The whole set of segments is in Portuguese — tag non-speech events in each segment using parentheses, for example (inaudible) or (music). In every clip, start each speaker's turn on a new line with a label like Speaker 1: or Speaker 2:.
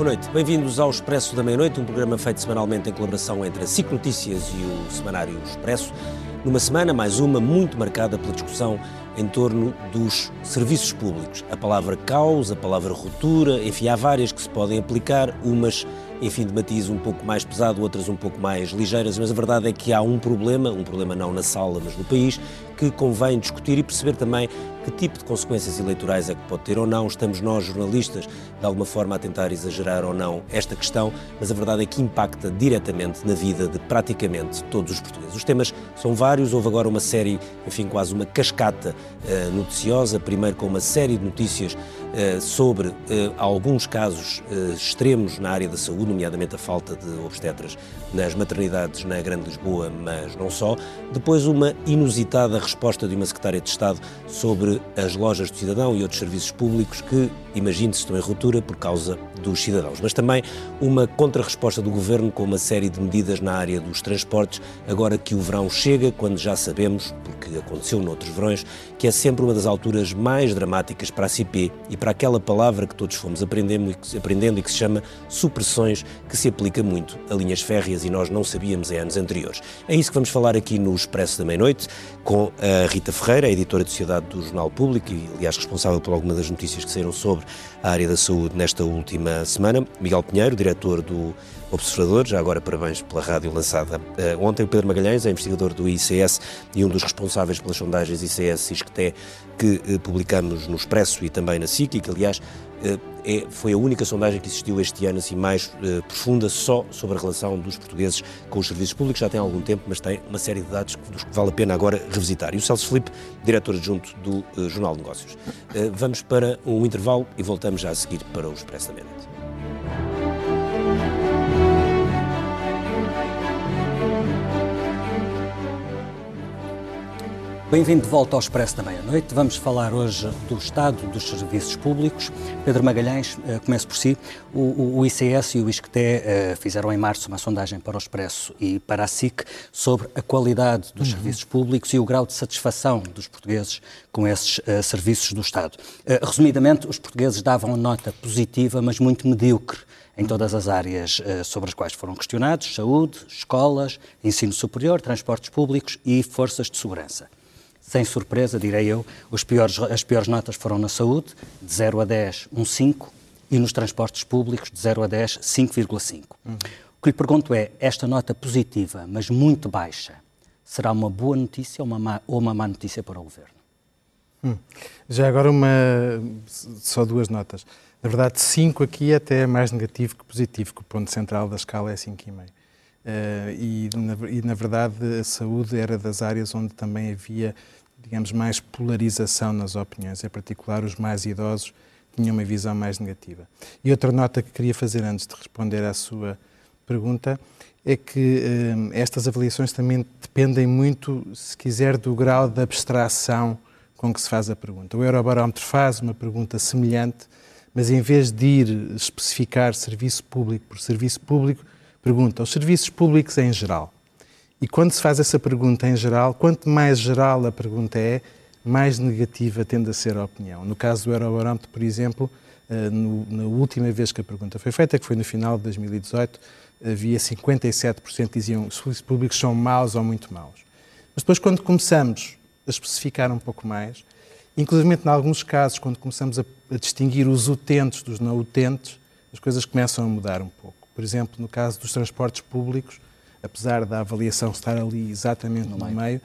Speaker 1: Boa noite, bem-vindos ao Expresso da Meia-Noite, um programa feito semanalmente em colaboração entre a SIC Notícias e o Semanário Expresso. Numa semana, mais uma, muito marcada pela discussão em torno dos serviços públicos. A palavra caos, a palavra ruptura, enfim, há várias que se podem aplicar, umas enfim, de matiz um pouco mais pesado, outras um pouco mais ligeiras, mas a verdade é que há um problema, um problema não na sala, mas no país, que convém discutir e perceber também que tipo de consequências eleitorais é que pode ter ou não. Estamos nós, jornalistas, de alguma forma a tentar exagerar ou não esta questão, mas a verdade é que impacta diretamente na vida de praticamente todos os portugueses. Os temas são vários, houve agora uma série, enfim, quase uma cascata uh, noticiosa, primeiro com uma série de notícias sobre uh, alguns casos extremos na área da saúde, nomeadamente a falta de obstetras nas maternidades na Grande Lisboa, mas não só. Depois, uma inusitada resposta de uma secretária de Estado sobre as lojas do cidadão e outros serviços públicos que, imagine-se, estão em ruptura por causa dos cidadãos. Mas também uma contra-resposta do governo com uma série de medidas na área dos transportes, agora que o verão chega, quando já sabemos, porque aconteceu noutros verões, que é sempre uma das alturas mais dramáticas para a CP e para aquela palavra que todos fomos aprendendo e que se chama supressões, que se aplica muito a linhas férreas e nós não sabíamos em anos anteriores. É isso que vamos falar aqui no Expresso da Meia-Noite com a Rita Ferreira, editora de Sociedade do Jornal Público e, aliás, responsável por algumas das notícias que saíram sobre a área da saúde nesta última semana. Miguel Pinheiro, diretor do Observador, já agora parabéns pela rádio lançada uh, ontem. O Pedro Magalhães é investigador do ICS e um dos responsáveis pelas sondagens ICS e ISCTE que uh, publicamos no Expresso e também na SIC, que, aliás, uh, é, foi a única sondagem que existiu este ano assim mais profunda só sobre a relação dos portugueses com os serviços públicos. Já tem algum tempo, mas tem uma série de dados dos que vale a pena agora revisitar. E o Celso Felipe, diretor adjunto do Jornal de Negócios. vamos para um intervalo e voltamos já a seguir para o Expresso da. Bem-vindo de volta ao Expresso da Meia-Noite. Vamos falar hoje do estado dos serviços públicos. Pedro Magalhães, uh, começo por si. O, o, ICS e o ISCTE uh, fizeram em março uma sondagem para o Expresso e para a SIC sobre a qualidade dos uhum. serviços públicos e o grau de satisfação dos portugueses com esses uh, serviços do Estado. resumidamente, os portugueses davam nota positiva, mas muito medíocre em todas as áreas sobre as quais foram questionados: saúde, escolas, ensino superior, transportes públicos e forças de segurança sem surpresa, direi eu, piores, as piores notas foram na saúde, de 0 a 10, um 5, e nos transportes públicos, de 0 a 10, 5,5. Uhum. O que lhe pergunto é, esta nota positiva, mas muito baixa, será uma boa notícia ou uma má, ou uma má notícia para o Governo?
Speaker 2: Hum. Já agora uma, só duas notas. Na verdade, 5 aqui até é mais negativo que positivo, que o ponto central da escala é 5,5. Uh, eh, e, na, e, na verdade, a saúde era das áreas onde também havia digamos, mais polarização nas opiniões, em particular os mais idosos tinham uma visão mais negativa. E outra nota que queria fazer antes de responder à sua pergunta é que eh, estas avaliações também dependem muito, se quiser, do grau de abstração com que se faz a pergunta. O Eurobarómetro faz uma pergunta semelhante, mas em vez de ir especificar serviço público por serviço público, pergunta os serviços públicos em geral. E quando se faz essa pergunta em geral, quanto mais geral a pergunta é, mais negativa tende a ser a opinião. No caso do Eurobarómetro, por exemplo, eh, na última vez que a pergunta foi feita, que foi no final de 2018, havia 57% que diziam que os públicos são maus ou muito maus. Mas depois, quando começamos a especificar um pouco mais, inclusive em alguns casos, quando começamos a, a distinguir os utentes dos não utentes, as coisas começam a mudar um pouco. Por exemplo, no caso dos transportes públicos, apesar da avaliação estar ali exatamente no, no meio. meio.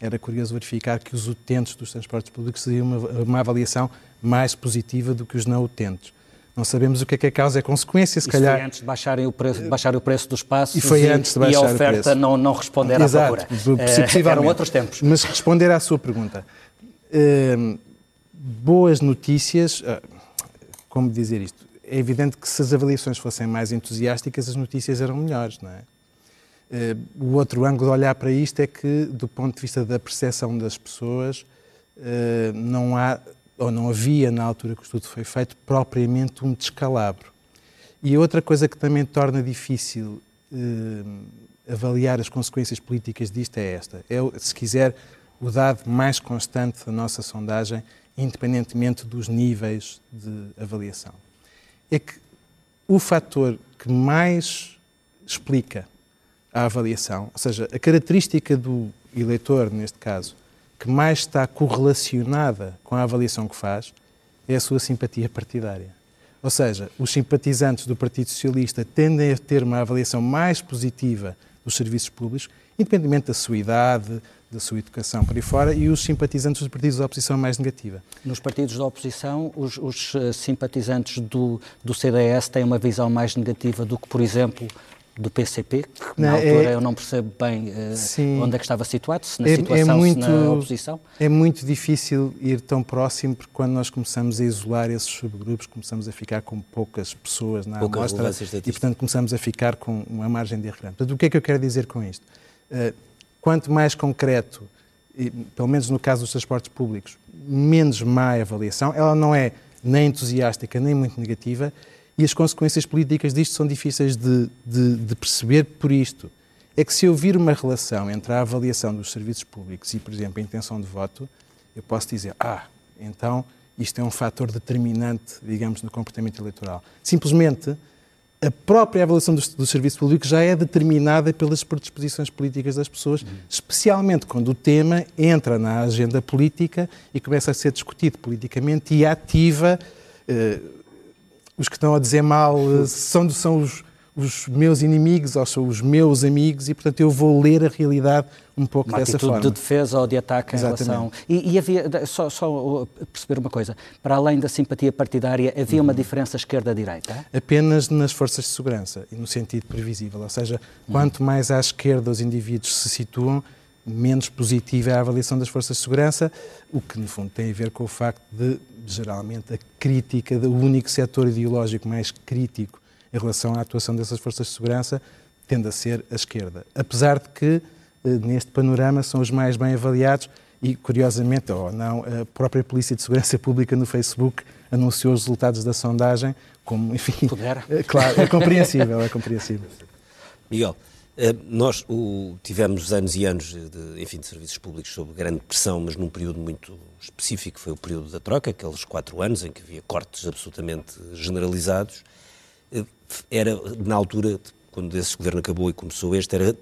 Speaker 2: era curioso verificar que os utentes dos transportes públicos teriam uma, uma avaliação mais positiva do que os não utentes. Não sabemos o que é que a causa é consequência, se
Speaker 1: Isso
Speaker 2: calhar...
Speaker 1: foi antes de baixarem o preço, baixarem o preço dos passos
Speaker 2: e, foi antes de baixar
Speaker 1: e a oferta não, não responder
Speaker 2: Exato,
Speaker 1: à procura. Uh, eram outros tempos.
Speaker 2: Mas responder à sua pergunta. Uh, boas notícias, uh, como dizer isto? É evidente que se as avaliações fossem mais entusiásticas, as notícias eram melhores, não é? Eh, o outro ângulo de olhar para isto é que, do ponto de vista da percepção das pessoas, eh, não há, ou não havia, na altura que o estudo foi feito, propriamente um descalabro. E outra coisa que também torna difícil eh, avaliar as consequências políticas disto é esta. É, se quiser, o dado mais constante da nossa sondagem, independentemente dos níveis de avaliação. É que o fator que mais explica a avaliação, ou seja, a característica do eleitor, neste caso, que mais está correlacionada com a avaliação que faz, é a sua simpatia partidária. Ou seja, os simpatizantes do Partido Socialista tendem a ter uma avaliação mais positiva dos serviços públicos, independentemente da sua idade, da sua educação por aí fora, e os simpatizantes dos partidos da oposição mais negativa.
Speaker 3: Nos partidos da oposição, os, os eh, simpatizantes do, do CDS têm uma visão mais negativa do que, por exemplo, do PCP, que na altura é, eu não percebo bem uh, onde é que estava situado, se na é, situação, é muito, se na oposição.
Speaker 2: É muito difícil ir tão próximo, porque quando nós começamos a isolar esses subgrupos, começamos a ficar com poucas pessoas na Pouca amostra e, portanto, começamos a ficar com uma margem de erro grande. Portanto, o que é que eu quero dizer com isto? Uh, quanto mais concreto, e, pelo menos no caso dos transportes públicos, menos má avaliação, ela não é nem entusiástica nem muito negativa, e as consequências políticas disto são difíceis de, de, de, perceber por isto. É que se eu vir uma relação entre a avaliação dos serviços públicos e, por exemplo, a intenção de voto, eu posso dizer, ah, então isto é um fator determinante, digamos, no comportamento eleitoral. Simplesmente, a própria avaliação dos, dos serviços públicos já é determinada pelas predisposições políticas das pessoas, especialmente quando o tema entra na agenda política e começa a ser discutido politicamente e ativa. Eh, os que estão a dizer mal eh, são, são os, os meus inimigos ou são os meus amigos e, portanto, eu vou ler a realidade um pouco
Speaker 3: uma
Speaker 2: dessa forma.
Speaker 3: de defesa ou de ataque Exatamente. em relação... E, e havia, só, só, perceber uma coisa, para além da simpatia partidária, havia uma uhum. diferença esquerda-direita?
Speaker 2: Apenas nas forças de segurança e no sentido previsível, ou seja, uhum. quanto mais à esquerda os indivíduos se situam, menos positiva é a avaliação das forças de segurança, o que no fundo tem a ver com o facto de, geralmente, a crítica do único setor ideológico mais crítico em relação à atuação dessas forças de segurança tende a ser a esquerda. Apesar de que, eh, neste panorama, são os mais bem avaliados e, curiosamente, ou não, a própria Polícia de Segurança Pública no Facebook anunciou os resultados da sondagem como, enfim...
Speaker 3: Pudera.
Speaker 2: Eh, claro, é compreensível, é compreensível.
Speaker 1: Miguel, nós o, tivemos anos e anos de, enfim, de serviços públicos sob grande pressão, mas num período muito específico, foi o período da troca, aqueles quatro anos em que havia cortes absolutamente generalizados. Eh, era, na altura, quando esse governo acabou e começou este, era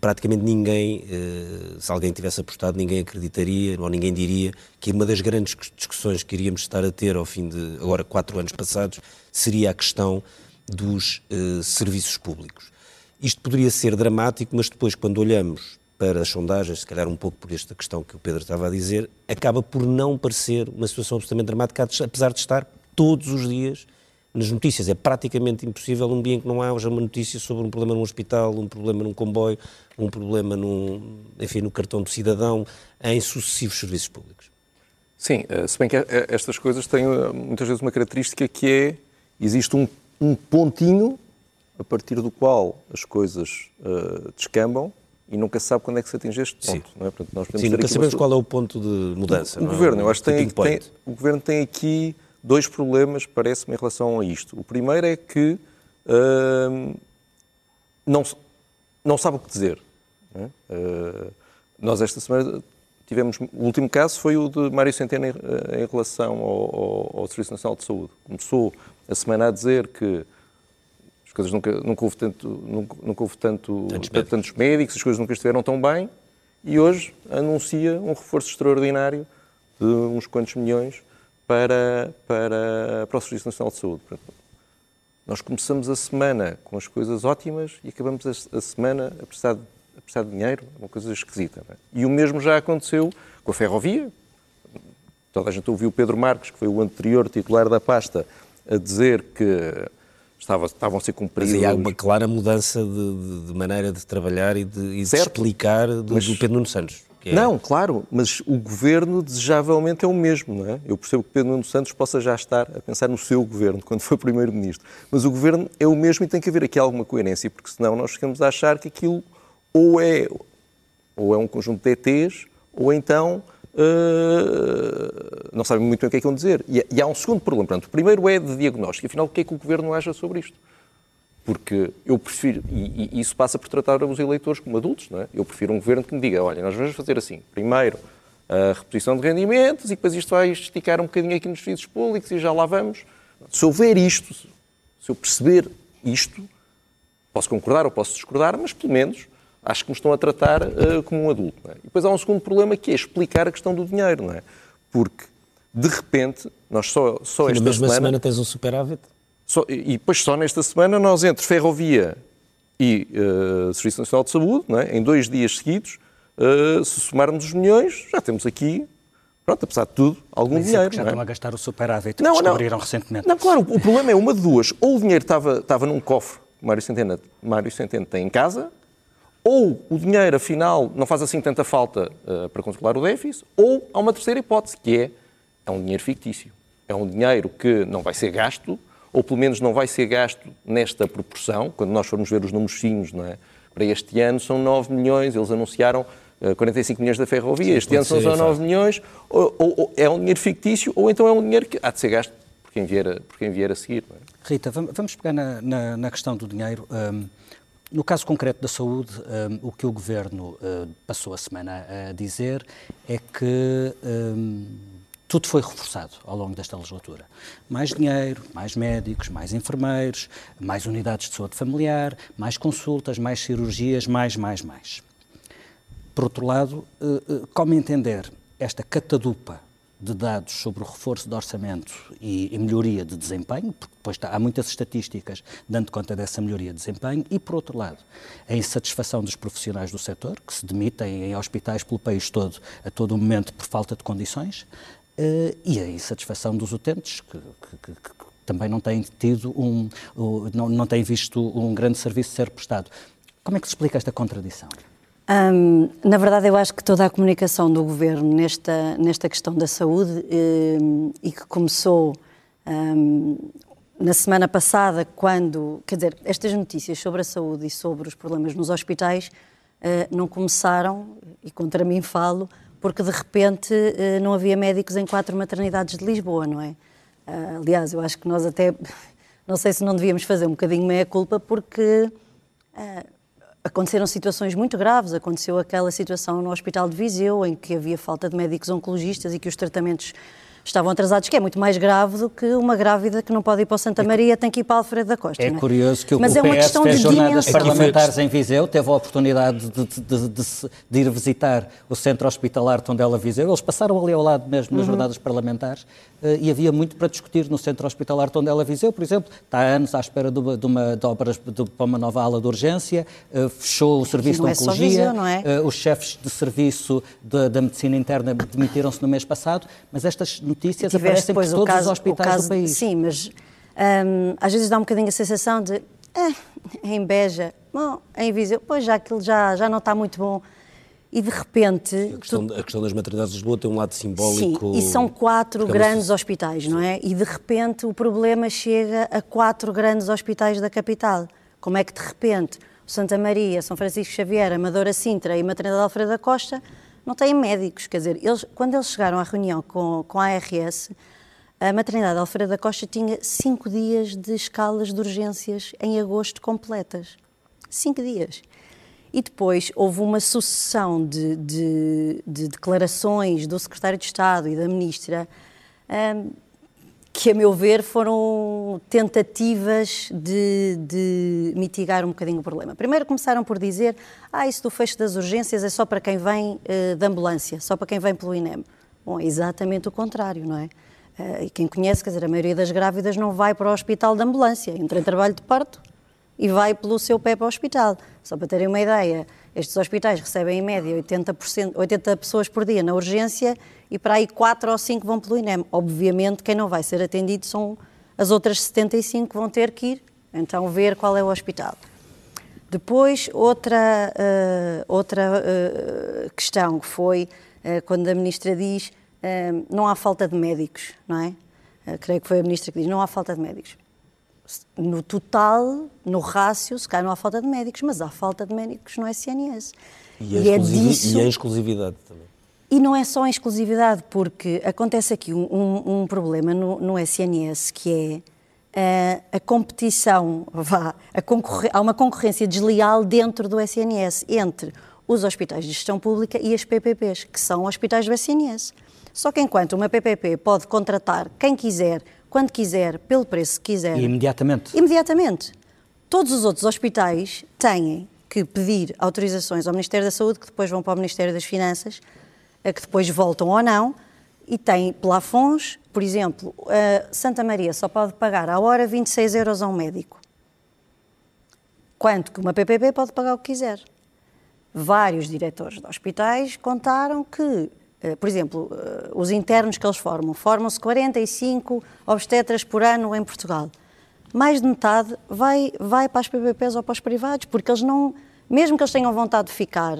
Speaker 1: praticamente ninguém, eh, se alguém tivesse apostado, ninguém acreditaria ou ninguém diria que uma das grandes discussões que iríamos estar a ter ao fim de, agora, quatro anos passados, seria a questão dos serviços públicos. Isto poderia ser dramático, mas depois, quando olhamos para as sondagens, se calhar um pouco por esta questão que o Pedro estava a dizer, acaba por não parecer uma situação absolutamente dramática, apesar de estar todos os dias nas notícias. É praticamente impossível um dia em que não haja uma notícia sobre um problema num hospital, um problema num comboio, um problema num, enfim, no cartão do cidadão, em sucessivos serviços públicos.
Speaker 4: Sim, eh, se bem que eh, estas coisas têm eh, muitas vezes uma característica que é, existe um, um pontinho a partir do qual as coisas uh, descambam e nunca se sabe quando é que se atinge este ponto. Não é?
Speaker 1: Portanto, nós Sim, nunca sabemos qual é o ponto de mudança.
Speaker 4: O, o é? governo, eu acho que tem, tem, o governo tem aqui dois problemas, parece-me, em relação a isto. O primeiro é que uh, não, não sabe o que dizer. É? Uh, nós esta semana tivemos, o último caso foi o de Mário Centeno em, em relação ao, ao, ao Serviço Nacional de Saúde. Começou a semana a dizer que coisas nunca, nunca houve, tanto, nunca, nunca houve tanto, tantos, médicos. tantos médicos, as coisas nunca estiveram tão bem, e hoje anuncia um reforço extraordinário de uns quantos milhões para, para, para o Serviço Nacional de Saúde. Nós começamos a semana com as coisas ótimas e acabamos a, semana a precisar, de, a precisar de dinheiro, é uma coisa esquisita. É? E o mesmo já aconteceu com a ferrovia. Toda a gente ouviu o Pedro Marques, que foi o anterior titular da pasta, a dizer que estava, estavam a ser cumpridos.
Speaker 1: Mas aí há uma clara mudança de, de, maneira de trabalhar e de, e de explicar do, mas, do Pedro Nuno Santos.
Speaker 4: É... Não, claro, mas o governo desejavelmente é o mesmo, não é? Eu percebo que Pedro Nuno Santos possa já estar a pensar no seu governo, quando foi primeiro-ministro, mas o governo é o mesmo e tem que haver aqui alguma coerência, porque senão nós ficamos a achar que aquilo ou é, ou é um conjunto de ETs, ou então uh, não sabem muito bem o que é que vão dizer. E, e, há um segundo problema. Portanto, o primeiro é de diagnóstico. Afinal, o que é que o Governo acha sobre isto? Porque eu prefiro, e, e isso passa por tratar os eleitores como adultos, não é? Eu prefiro um Governo que me diga, olha, nós vamos fazer assim, primeiro a reposição de rendimentos e depois isto vai esticar um bocadinho aqui nos serviços públicos e já lá vamos. Se houver isto, Se eu perceber isto, posso concordar ou posso discordar, mas pelo menos acho que me estão a tratar uh, como um adulto. É? E depois há um segundo problema que é explicar a questão do dinheiro, não é? Porque, de repente, nós só, só
Speaker 1: Sim,
Speaker 4: esta
Speaker 1: na mesma
Speaker 4: semana...
Speaker 1: semana tens um superávit?
Speaker 4: Só, e depois só nesta semana nós, entre ferrovia e uh, Serviço Nacional de Saúde, é? em dois dias seguidos, uh, se somarmos os milhões, já temos aqui pronto, apesar de tudo, algum Mas dinheiro.
Speaker 3: Já
Speaker 4: não
Speaker 3: é? estão a gastar o superávit não, que descobriram não, recentemente.
Speaker 4: Não, claro, o problema é uma de duas. Ou o dinheiro estava, estava num cofre que Mário Centeno, Mário Centeno tem em casa, ou o dinheiro, afinal, não faz assim tanta falta uh, para controlar o déficit, ou há uma terceira hipótese, que é, é um dinheiro fictício. É um dinheiro que não vai ser gasto, ou pelo menos não vai ser gasto nesta proporção. Quando nós formos ver os números finos, não é? para este ano são 9 milhões, eles anunciaram 45 eh, milhões da ferrovia, Sim, este ano são só 9 milhões, ou, ou, ou, é um dinheiro fictício, ou então é um dinheiro que há de ser gasto por quem vier a, por quem vier a seguir. É?
Speaker 3: Rita, vamos pegar na, na, na questão do dinheiro. Um, no caso concreto da saúde, um, o que o Governo uh, passou a semana a dizer é que um, tudo foi reforçado ao longo desta legislatura. Mais dinheiro, mais médicos, mais enfermeiros, mais unidades de saúde familiar, mais consultas, mais cirurgias, mais, mais, mais. Por outro lado, uh, uh, como entender esta catadupa de dados sobre o reforço do orçamento e, e melhoria de desempenho, porque depois está, há muitas estatísticas dando conta dessa melhoria de desempenho, e por outro lado, a insatisfação dos profissionais do setor, que se demitem em hospitais pelo país todo a todo momento por falta de condições, uh, e a insatisfação dos utentes, que, que, que, que também não têm tido um, um, não, não têm visto um grande serviço ser prestado. Como é que se explica esta contradição?
Speaker 5: Um, na verdade, eu acho que toda a comunicação do governo nesta, nesta questão da saúde um, e que começou um, na semana passada, quando. Quer dizer, estas notícias sobre a saúde e sobre os problemas nos hospitais uh, não começaram, e contra mim falo, porque de repente uh, não havia médicos em quatro maternidades de Lisboa, não é? Uh, aliás, eu acho que nós até. (laughs) Não sei se não devíamos fazer um bocadinho meia-culpa, porque aconteceram situações muito graves. Aconteceu aquela situação no Hospital de Viseu, em que havia falta de médicos oncologistas e que os tratamentos estavam atrasados, que é muito mais grave do que uma grávida que não pode ir para o Santa Maria, tem que ir para Alfredo da Costa.
Speaker 3: É,
Speaker 5: é?
Speaker 3: curioso que o, Mas o é uma PS questão fez de jornadas dimensão. parlamentares em Viseu, teve a oportunidade de, de, de, de, ir visitar o centro hospitalar Tondela Viseu, eles passaram ali ao lado mesmo nas uhum. jornadas parlamentares eh, e havia muito para discutir no centro hospitalar Tondela Viseu, por exemplo, está há anos à espera de, uma, de, uma, de obras de, para uma nova ala de urgência, eh, fechou o serviço de é oncologia, Viseu, é? Eh, os chefes de serviço da medicina interna demitiram-se no mês passado, mas estas notícias aparecem por todos caso, os hospitais caso, do país.
Speaker 5: Sim, mas hum, às vezes dá um bocadinho a sensação de eh, em Beja, bom, em Viseu, pois já aquilo já, já não está muito bom. E de repente.
Speaker 1: A questão, tu... a questão, das maternidades de Lisboa tem um lado simbólico.
Speaker 5: Sim, e são quatro grandes hospitais, não é? E de repente o problema chega a quatro grandes hospitais da capital. Como é que de repente Santa Maria, São Francisco Xavier, Amadora Sintra e Maternidade Alfredo da Costa não têm médicos. Quer dizer, eles, quando eles chegaram à reunião com, com a ARS, a maternidade Alfredo da Costa tinha cinco dias de escalas de urgências em agosto completas. Cinco dias. E depois houve uma sucessão de, de, de declarações do secretário de Estado e da ministra um, que, a meu ver, foram tentativas de, de, mitigar um bocadinho o problema. Primeiro começaram por dizer ah, isso do fecho das urgências é só para quem vem uh, da ambulância, só para quem vem pelo INEM. Bom, é exatamente o contrário, não é? Uh, quem conhece, quer dizer, a maioria das grávidas não vai para o hospital de ambulância, entra em trabalho de parto e vai pelo seu pé para o hospital. Só para terem uma ideia, estes hospitais recebem em média 80%, 80 pessoas por dia na urgência e para aí 4 ou 5 vão pelo INEM. Obviamente, quem não vai ser atendido são as outras 75 que vão ter que ir, então ver qual é o hospital. Depois, outra, uh, outra uh, questão que foi uh, quando a Ministra diz não há falta de médicos, não é? creio que foi a Ministra que diz não há falta de médicos. No total, no rácio, se calhar não há falta de médicos, mas há falta de médicos no SNS.
Speaker 1: E, e, é disso... e a exclusividade também.
Speaker 5: E não é só em exclusividade, porque acontece aqui um, um, um problema no, no, SNS que é uh, a competição, vá, a há uma concorrência desleal dentro do SNS entre os hospitais de gestão pública e as PPPs, que são hospitais do SNS. Só que enquanto uma PPP pode contratar quem quiser quando quiser, pelo preço que quiser.
Speaker 3: E imediatamente?
Speaker 5: Imediatamente. Todos os outros hospitais têm que pedir autorizações ao Ministério da Saúde, que depois vão para o Ministério das Finanças, que depois voltam ou não, e têm plafons. Por exemplo, Santa Maria só pode pagar à hora 26 euros a um médico. Quanto que uma PPP pode pagar o que quiser. Vários diretores de hospitais contaram que, por exemplo, eh, os internos que eles formam, formam-se 45 obstetras por ano em Portugal. Mais de metade vai, vai para as PPPs ou para os privados, porque eles não, mesmo que eles tenham vontade de ficar,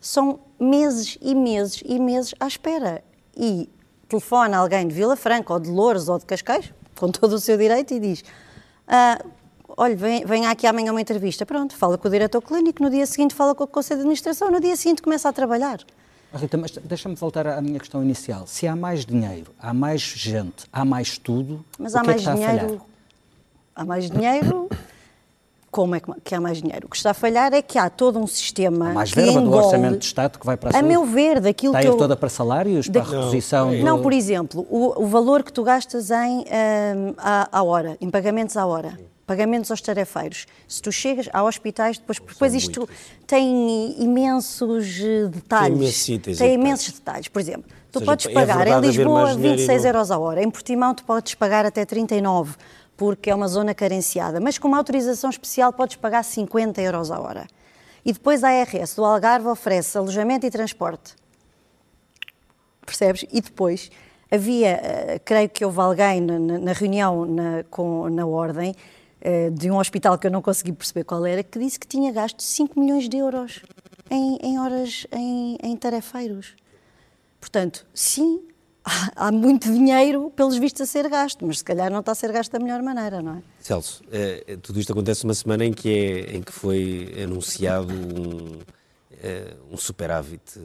Speaker 5: são meses e meses e meses à espera. E telefona alguém de Vila Franca, ou de Louros, ou de Cascais, com todo o seu direito, e diz: ah, olha, vem aqui amanhã uma entrevista. Pronto, fala com o diretor clínico, no dia seguinte fala com o Conselho de Administração, no dia seguinte começa a trabalhar.
Speaker 3: Rita, mas deixa-me voltar à minha questão inicial. Se há mais dinheiro, há mais gente, há mais tudo,
Speaker 5: mas
Speaker 3: há
Speaker 5: é mais
Speaker 3: é
Speaker 5: dinheiro. Há mais dinheiro. Como é que há mais dinheiro? O que está a falhar é que há todo um sistema.
Speaker 3: Há mais verba engole, do Orçamento de Estado que vai para a saúde.
Speaker 5: A meu ver, daquilo
Speaker 3: está
Speaker 5: que.
Speaker 3: Está eu... toda para salários, para a reposição?
Speaker 5: Não, do... não, por exemplo, o, o, valor que tu gastas em, um, à, à hora, em pagamentos à hora pagamentos aos tarefeiros. Se tu chegas a hospitais, depois, depois isto muitos. tem imensos eh, detalhes. Tem, tem imensos detalhes. Por exemplo, tu seja, podes é pagar é em Lisboa 26 não... euros a hora, em Portimão tu podes pagar até 39, porque é uma zona carenciada, mas com uma autorização especial podes pagar 50 euros a hora. E depois a ARS do Algarve oferece alojamento e transporte. Percebes? E depois havia, uh, creio que houve alguém na, na reunião na, com, na Ordem, eh, de um hospital que eu não consegui perceber qual era, que disse que tinha gasto 5 milhões de euros em, em horas em, em tarefeiros. Portanto, sim, (laughs) há, muito dinheiro, pelos vistos, a ser gasto, mas se calhar não está a ser gasto da melhor maneira, não é?
Speaker 1: Celso, eh, tudo isto acontece uma semana em que, é, em que foi anunciado um, eh, um superávit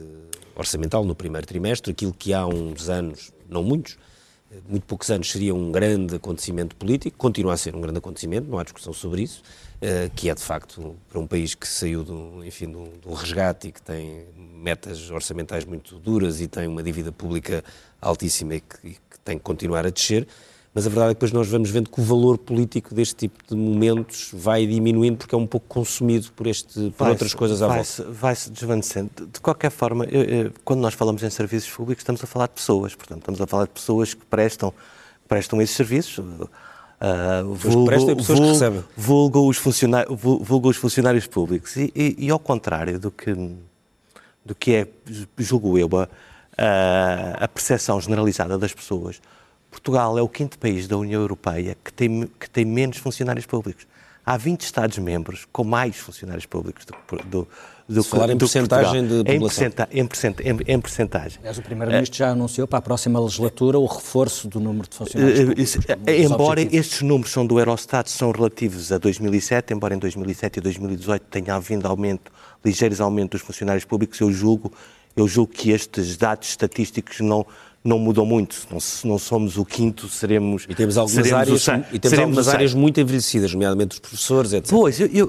Speaker 1: orçamental no primeiro trimestre, aquilo que há uns anos, não muitos, muito poucos anos seria um grande acontecimento político, continua a ser um grande acontecimento, não há discussão sobre isso, uh, que é de facto para um país que saiu do, enfim, do, do resgate e que tem metas orçamentais muito duras e tem uma dívida pública altíssima e que, e que tem que continuar a descer, mas a verdade é que depois nós vamos vendo que o valor político deste tipo de momentos vai diminuindo porque é um pouco consumido por, este, por outras coisas à
Speaker 6: vai
Speaker 1: volta.
Speaker 6: Vai-se desvanecendo. De qualquer forma, eu, eu, quando nós falamos em serviços públicos, estamos a falar de pessoas, portanto, estamos a falar de pessoas que prestam, prestam esses serviços. Uh, vulgo, prestam pessoas vulgo, que recebem. Vulgo os, funcionários, vulgo os funcionários públicos. E, e, e, ao contrário do que, do que é, julgo eu, a, a percepção generalizada das pessoas, Portugal é o quinto país da União Europeia que tem, que tem menos funcionários públicos. Há 20 Estados-membros com mais funcionários públicos do, do, do,
Speaker 1: Se falar em porcentagem de
Speaker 6: população. Em, percentagem. Em, em percentagem.
Speaker 3: Aliás, o Primeiro-Ministro já anunciou para a próxima legislatura o reforço do número de funcionários eh, públicos.
Speaker 6: Eh, embora estes números são do Eurostat, são relativos a 2007, embora em 2007 e 2018 tenha havido aumento, ligeiros aumentos dos funcionários públicos, eu julgo, eu julgo que estes dados estatísticos não não mudou muito. Não, se não somos o quinto, seremos.
Speaker 1: E temos algumas áreas, e temos algumas áreas muito envelhecidas, nomeadamente os professores, etc.
Speaker 6: Pois, eu, eu,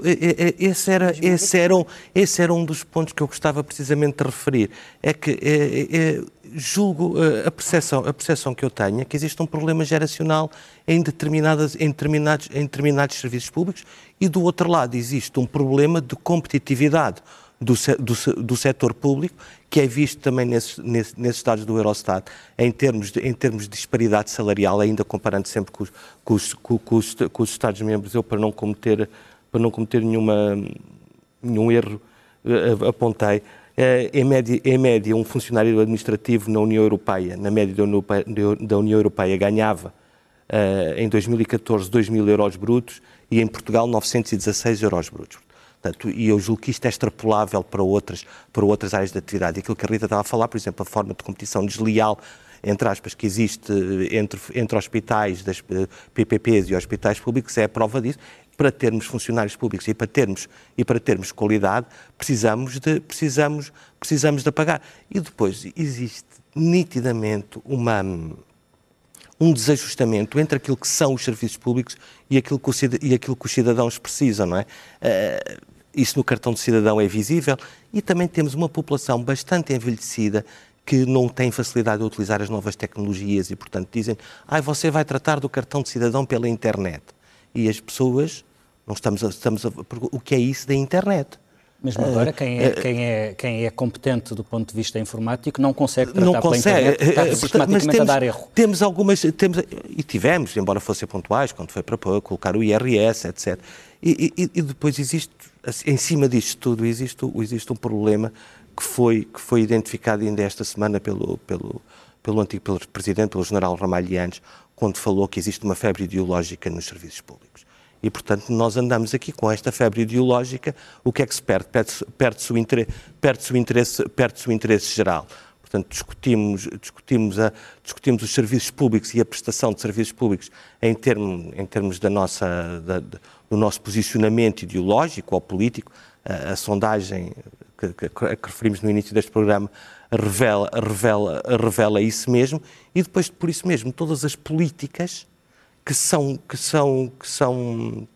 Speaker 6: esse, era, esse, era um, esse era um dos pontos que eu gostava precisamente de referir. É que é, é, julgo a percepção, a percepção que eu tenho é que existe um problema geracional em, determinadas, em, determinados, em determinados serviços públicos e, do outro lado, existe um problema de competitividade do, do, do setor público, que é visto também nesses, nesses, nesses dados do Eurostat, em termos, de, em termos de disparidade salarial, ainda comparando sempre com os, com os, com os, com os Estados-membros, eu para não cometer, para não cometer nenhuma, nenhum erro, eh, apontei, eh, em média, em média, um funcionário administrativo na União Europeia, na média da União Europeia, ganhava uh, em 2014 2 mil euros brutos e em Portugal 916 euros brutos. Portanto, e eu julgo que isto é extrapolável para outras, para outras áreas de atividade. Aquilo que a Rita estava a falar, por exemplo, a forma de competição desleal entre aspas, que existe entre, entre hospitais das PPPs e hospitais públicos é a prova disso. Para termos funcionários públicos e para termos, e para termos qualidade, precisamos de, precisamos, precisamos de pagar. E depois existe nitidamente uma, um desajustamento entre aquilo que são os serviços públicos e aquilo que, e aquilo que os cidadãos precisam, não é? Uh, isso no cartão de cidadão é visível e também temos uma população bastante envelhecida que não têm facilidade a utilizar as novas tecnologias e, portanto, dizem ah, você vai tratar do cartão de cidadão pela internet. E as pessoas, não estamos a, estamos a, o que é isso da internet?
Speaker 3: Mesmo agora, quem é, quem, é, quem é competente do ponto de vista informático não consegue tratar não consegue. pela internet, está sistematicamente temos, a dar erro.
Speaker 6: Temos algumas, temos, e tivemos, embora fossem pontuais, quando foi para colocar o IRS, etc. E, e, e depois existe, em cima disto tudo, existe, existe um problema que foi, que foi identificado ainda esta semana pelo, pelo, pelo antigo pelo presidente, pelo general Ramalhianes, quando falou que existe uma febre ideológica nos serviços públicos. E, portanto, nós andamos aqui com esta febre ideológica, o que é que se perde? Perde-se perde o, interesse, perde o, interesse, perde o interesse geral. Portanto, discutimos, discutimos, a, discutimos os serviços públicos e a prestação de serviços públicos em, termo, em termos da nossa, da, do nosso posicionamento ideológico ou político. A, a sondagem que, que, que, referimos no início deste programa revela, revela, revela isso mesmo. E depois, por isso mesmo, todas as políticas que são, que são, que são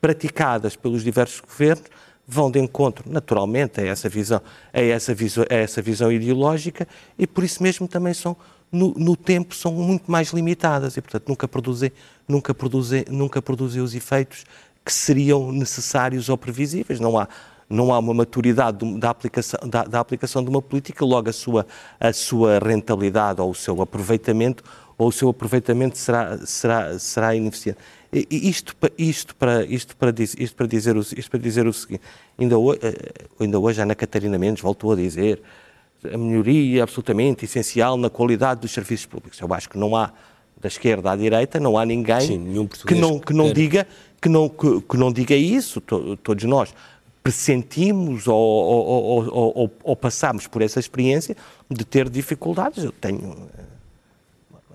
Speaker 6: praticadas pelos diversos governos vão de encontro, naturalmente, a essa visão, a essa visão, a essa visão ideológica e por isso mesmo também são no, no, tempo são muito mais limitadas e portanto nunca produzem nunca produzem nunca produzem os efeitos que seriam necessários ou previsíveis não há não há uma maturidade da aplicação, da, da aplicação de uma política, logo a sua, a sua rentabilidade ou o seu aproveitamento ou o seu aproveitamento será, será, será ineficiente. Isto, isto, para, isto, para, isto, para dizer o, isto para dizer o seguinte, ainda hoje, eh, ainda hoje a Ana Catarina Mendes voltou a dizer a melhoria é absolutamente essencial na qualidade dos serviços públicos. Eu acho que não há, da esquerda à direita, não há ninguém Sim, que, não, que, não diga, que, não, que, que não diga isso, todos nós pressentimos ou, ou, ou, ou, passamos por essa experiência de ter dificuldades. Eu tenho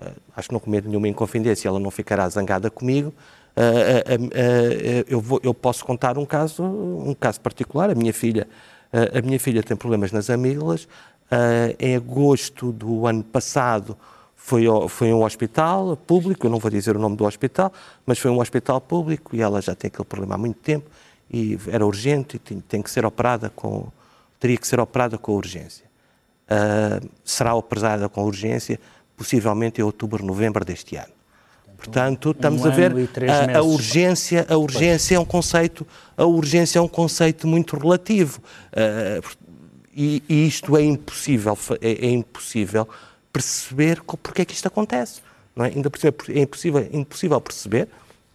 Speaker 6: eh, acho que não cometo nenhuma inconfidência, ela não ficará zangada comigo. Uh, eu, vou, eu, posso contar um caso, um caso particular. A minha filha, a minha filha tem problemas nas amígdalas. em agosto do ano passado foi, foi um hospital público. Eu não vou dizer o nome do hospital, mas foi um hospital público e ela já tem aquele problema há muito tempo e era urgente e tem, tem que ser operada com teria que ser operada com urgência. será operada com urgência possivelmente em outubro, novembro deste ano. Portanto, estamos
Speaker 3: um
Speaker 6: a ver a, a, urgência, a urgência é um conceito, a urgência é um conceito muito relativo. Uh, e, e, isto é impossível, é, é, impossível perceber porque é que isto acontece. Não é? Ainda é impossível, impossível perceber.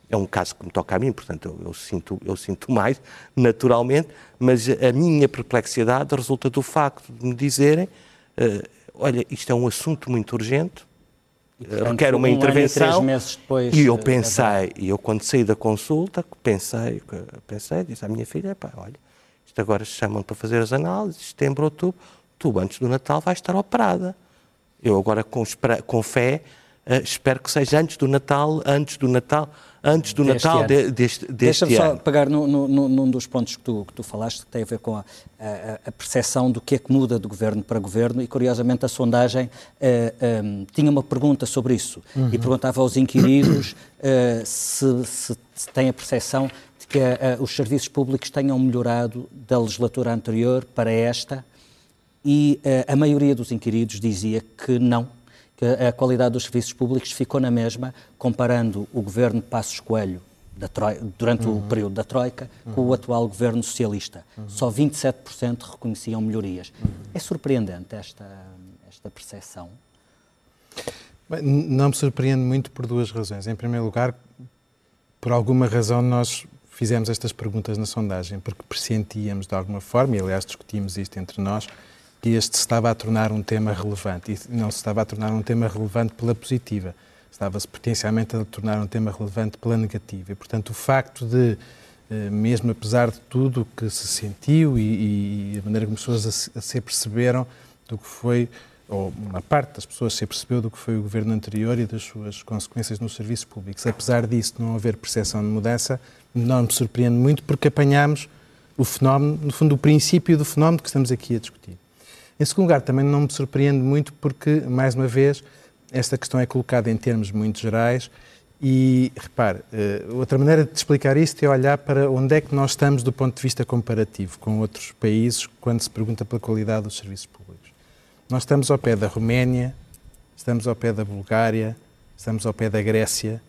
Speaker 6: É um caso que me toca a mim, portanto, eu, eu, sinto, eu sinto mais, naturalmente, mas a minha perplexidade resulta do facto de me dizerem uh, olha, isto é um assunto muito urgente, e, portanto, requer uma um intervenção.
Speaker 3: Depois,
Speaker 6: e eu eh, pensei, e eu quando saí da consulta, pensei, pensei, disse à minha filha, pá, olha, isto agora chamam para fazer as análises, setembro, outubro, tu antes do Natal vais estar operada. Eu agora com, com fé uh, espero que seja antes do Natal, antes do Natal, antes do deste Natal de, deste, deste
Speaker 3: Deixa-me só pegar no, no, num dos pontos que tu, que tu falaste, que tem a ver com a, a, a, percepção do que é que muda de governo para governo, e curiosamente a sondagem uh, eh, um, eh, tinha uma pergunta sobre isso, uhum. e perguntava aos inquiridos uh, se, se, se têm a percepção de que uh, os serviços públicos tenham melhorado da legislatura anterior para esta, e a maioria dos inquiridos dizia que não, que a qualidade dos serviços públicos ficou na mesma, comparando o governo Passos Coelho durante uhum. o período da Troika uhum. com o atual governo socialista. Uhum. Só 27% reconheciam melhorias. Uhum. É surpreendente esta, esta percepção?
Speaker 2: Bem, não me surpreende muito por duas razões. Em primeiro lugar, por alguma razão nós fizemos estas perguntas na sondagem, porque pressentíamos de alguma forma, e aliás discutimos isto entre nós, que este se estava a tornar um tema relevante. E não se estava a tornar um tema relevante pela positiva, estava-se potencialmente a tornar um tema relevante pela negativa. E, portanto, o facto de, eh, mesmo apesar de tudo o que se sentiu e, e, a maneira como as pessoas a, se perceberam do que foi, ou uma parte das pessoas se percebeu do que foi o governo anterior e das suas consequências nos serviços públicos. Apesar disso não haver percepção de mudança, não me surpreende muito porque apanhamos o fenómeno, no fundo, o princípio do fenómeno que estamos aqui a discutir. Em segundo lugar, também não me surpreende muito porque, mais uma vez, esta questão é colocada em termos muito gerais e, repare, eh, outra maneira de explicar isto é olhar para onde é que nós estamos do ponto de vista comparativo com outros países quando se pergunta pela qualidade dos serviços públicos. Nós estamos ao pé da Roménia, estamos ao pé da Bulgária, estamos ao pé da Grécia,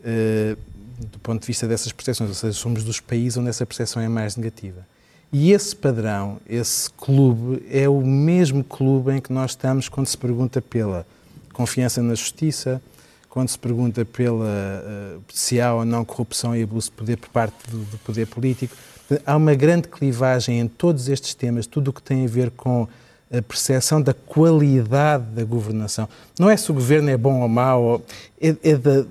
Speaker 2: uh, do ponto de vista dessas percepções, ou seja, somos dos países onde essa percepção é mais negativa. E esse padrão, esse clube, é o mesmo clube em que nós estamos quando se pergunta pela confiança na justiça, quando se pergunta pela, uh, se há ou não corrupção e abuso de poder por parte do, do poder político. Há uma grande clivagem em todos estes temas, tudo o que tem a ver com a percepção da qualidade da governação. Não é se o governo é bom ou mau, é, é de,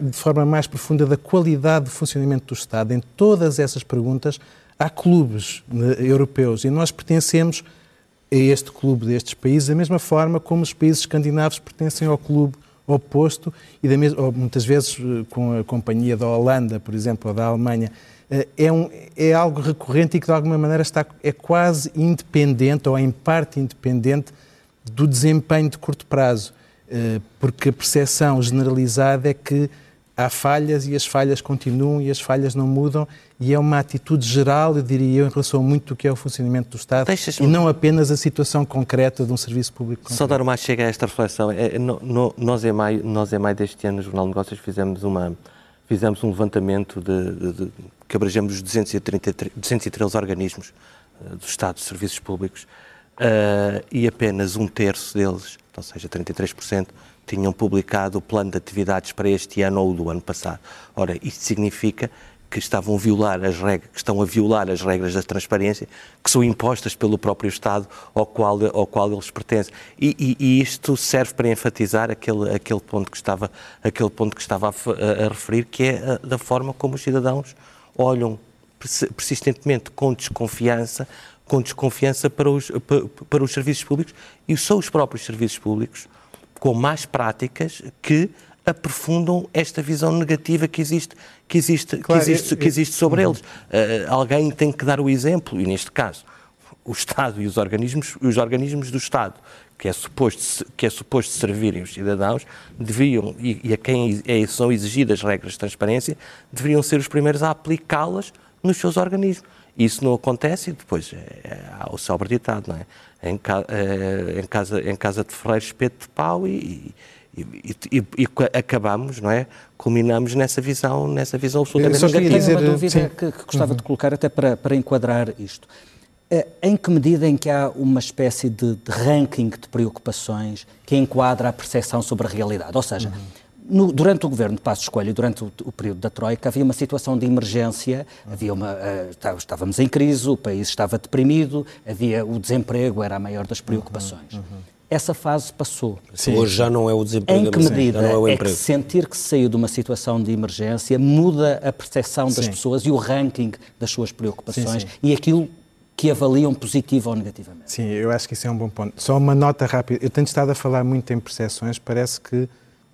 Speaker 2: de forma mais profunda da qualidade do funcionamento do Estado. Em todas essas perguntas há clubes né, europeus e nós pertencemos a este clube destes países da mesma forma como os países escandinavos pertencem ao clube oposto e muitas vezes eh, com a companhia da Holanda, por exemplo, ou da Alemanha, eh, é, um, é algo recorrente e que de alguma maneira está, é quase independente ou em parte independente do desempenho de curto prazo, eh, porque a percepção generalizada é que há falhas e as falhas continuam e as falhas não mudam e é uma atitude geral, eu diria eu, em relação a muito do que é o funcionamento do Estado e não apenas a situação concreta de um serviço público concreto.
Speaker 6: Só dar uma chega a esta reflexão. É, no, no, nós, em maio, nós, em maio deste ano, no Jornal de Negócios, fizemos, uma, fizemos um levantamento de, de, de que abrangemos os 233, 213 organismos uh, do Estado de Serviços Públicos uh, e apenas um terço deles, ou seja, 33%, tinham publicado o plano de atividades para este ano ou do ano passado. Ora, isto significa que estavam a violar as regras, que estão a violar as regras da transparência que são impostas pelo próprio Estado ao qual, ao qual eles pertencem. E, e, e isto serve para enfatizar aquele, aquele ponto que estava, aquele ponto que estava a, a, a referir, que é a, da forma como os cidadãos olham persistentemente com desconfiança com desconfiança para os, para, para os serviços públicos e são os próprios serviços públicos com mais práticas que aprofundam esta visão negativa que existe, que existe, claro, que existe, que existe sobre eles. Uh, alguém tem que dar o exemplo, e neste caso, o Estado e os organismos, os organismos do Estado, que é suposto, que é suposto servirem os cidadãos, deviam, e, e a quem é, são exigidas regras de transparência, deveriam ser os primeiros a aplicá-las nos seus organismos. Isso não acontece e depois é, há o célebre ditado, não é? Em, é, em, casa, em casa de ferreiro, espeto de pau e, e, e, e, acabamos, não é? Culminamos nessa visão, nessa visão absolutamente negativa.
Speaker 3: Dizer, Tenho uma dúvida que, que, gostava uhum. de colocar até para, para enquadrar isto. Eh, em que medida em que há uma espécie de, de, ranking de preocupações que enquadra a percepção sobre a realidade? Ou seja, uhum. no, durante o governo de Passos Coelho, durante o, o, período da Troika, havia uma situação de emergência, uhum. havia uma, uh, estávamos em crise, o país estava deprimido, havia o desemprego, era a maior das preocupações. Uhum. Essa fase passou.
Speaker 1: Sim. Hoje já não é o desemprego.
Speaker 3: Em que medida é, é, que sentir que saiu de uma situação de emergência muda a percepção das sim. pessoas e o ranking das suas preocupações sim, e aquilo que avaliam positivo ou negativamente.
Speaker 2: Sim, eu acho que isso é um bom ponto. Só uma nota rápida. Eu tenho estado a falar muito em percepções, parece que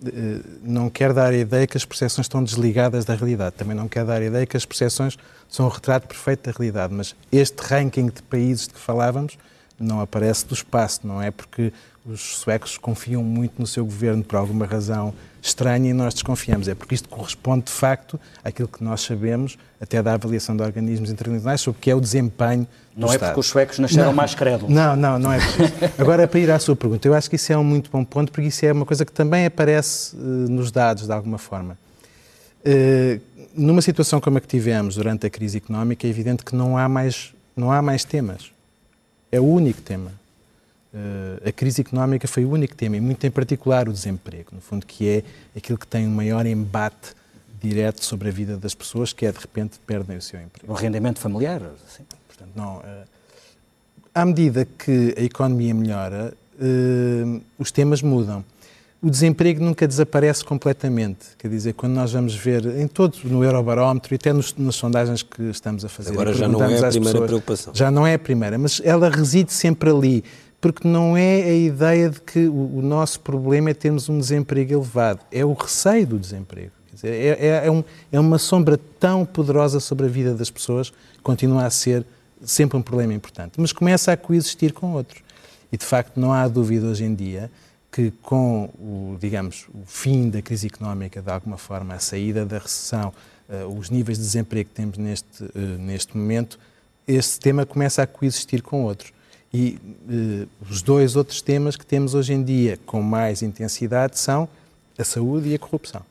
Speaker 2: eh, não quer dar a ideia que as percepções estão desligadas da realidade. Também não quer dar a ideia que as percepções são um retrato perfeito da realidade. Mas este ranking de países de que falávamos não aparece do espaço, não é porque os suecos confiam muito no seu governo por alguma razão estranha e nós desconfiamos. É porque isto corresponde, de facto, àquilo que nós sabemos, até da avaliação de organismos internacionais, sobre o que é o desempenho
Speaker 3: Não é porque os suecos nasceram não, mais crédulos.
Speaker 2: Não, não, não é Agora, para ir à sua pergunta, eu acho que isso é um muito bom ponto, porque isso é uma coisa que também aparece uh, nos dados, de alguma forma. Uh, numa situação como a que tivemos durante a crise económica, é evidente que não há mais, não há mais temas. É o único tema a crise económica foi o único tema, e muito em particular o desemprego, no fundo, que é aquilo que tem o um maior embate direto sobre a vida das pessoas, que é de repente perdem o seu emprego.
Speaker 3: O rendimento familiar, assim.
Speaker 2: Portanto, não, à medida que a economia melhora, os temas mudam. O desemprego nunca desaparece completamente. Quer dizer, quando nós vamos ver em todo, no Eurobarómetro e até nos, nas sondagens que estamos a fazer.
Speaker 1: Agora já não é a primeira pessoas, preocupação.
Speaker 2: Já não é a primeira, mas ela reside sempre ali porque não é a ideia de que o, nosso problema é termos um desemprego elevado, é o receio do desemprego. Dizer, é, é, é, um, é, uma sombra tão poderosa sobre a vida das pessoas, continua a ser sempre um problema importante, mas começa a coexistir com outros. E de facto não há dúvida hoje em dia que com o, digamos, o fim da crise económica, de alguma forma, a saída da recessão, uh, os níveis de desemprego que temos neste, uh, neste momento, esse tema começa a coexistir com outros. E eh, os dois outros temas que temos hoje em dia com mais intensidade são a saúde e a corrupção.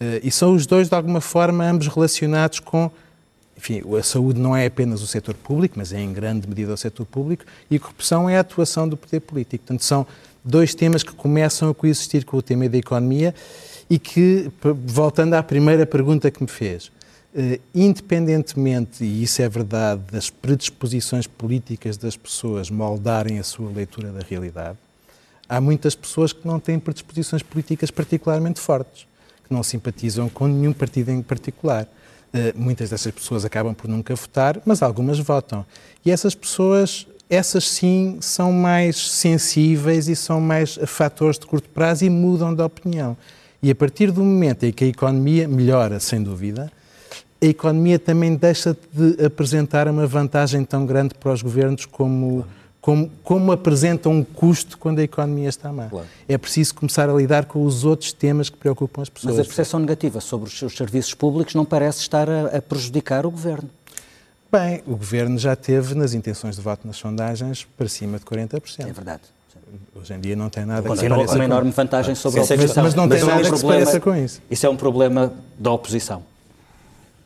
Speaker 2: Eh, e são os dois, de alguma forma, ambos relacionados com. Enfim, a saúde não é apenas o setor público, mas é em grande medida o setor público, e a corrupção é a atuação do poder político. Portanto, são dois temas que começam a coexistir com o tema da economia e que, voltando à primeira pergunta que me fez, eh, independentemente, e isso é verdade, das predisposições políticas das pessoas moldarem a sua leitura da realidade, há muitas pessoas que não têm predisposições políticas particularmente fortes, que não simpatizam com nenhum partido em particular. Uh, muitas dessas pessoas acabam por nunca votar, mas algumas votam. E essas pessoas, essas sim, são mais sensíveis e são mais fatores de curto prazo e mudam de opinião. E a partir do momento em que a economia melhora, sem dúvida, a economia também deixa de apresentar uma vantagem tão grande para os governos como como, como apresenta um custo quando a economia está má. Claro. É preciso começar a lidar com os outros temas que preocupam as pessoas.
Speaker 3: Mas a percepção negativa sobre os seus serviços públicos não parece estar a, a prejudicar o Governo.
Speaker 2: Bem, o Governo já teve nas intenções de voto nas sondagens para cima de 40%.
Speaker 3: É verdade.
Speaker 2: Hoje em dia não tem nada
Speaker 3: Continua que se com uma enorme vantagem sobre a oposição.
Speaker 2: Mas, mas não tem mas nada é um que se com isso.
Speaker 3: Isso é um problema da oposição.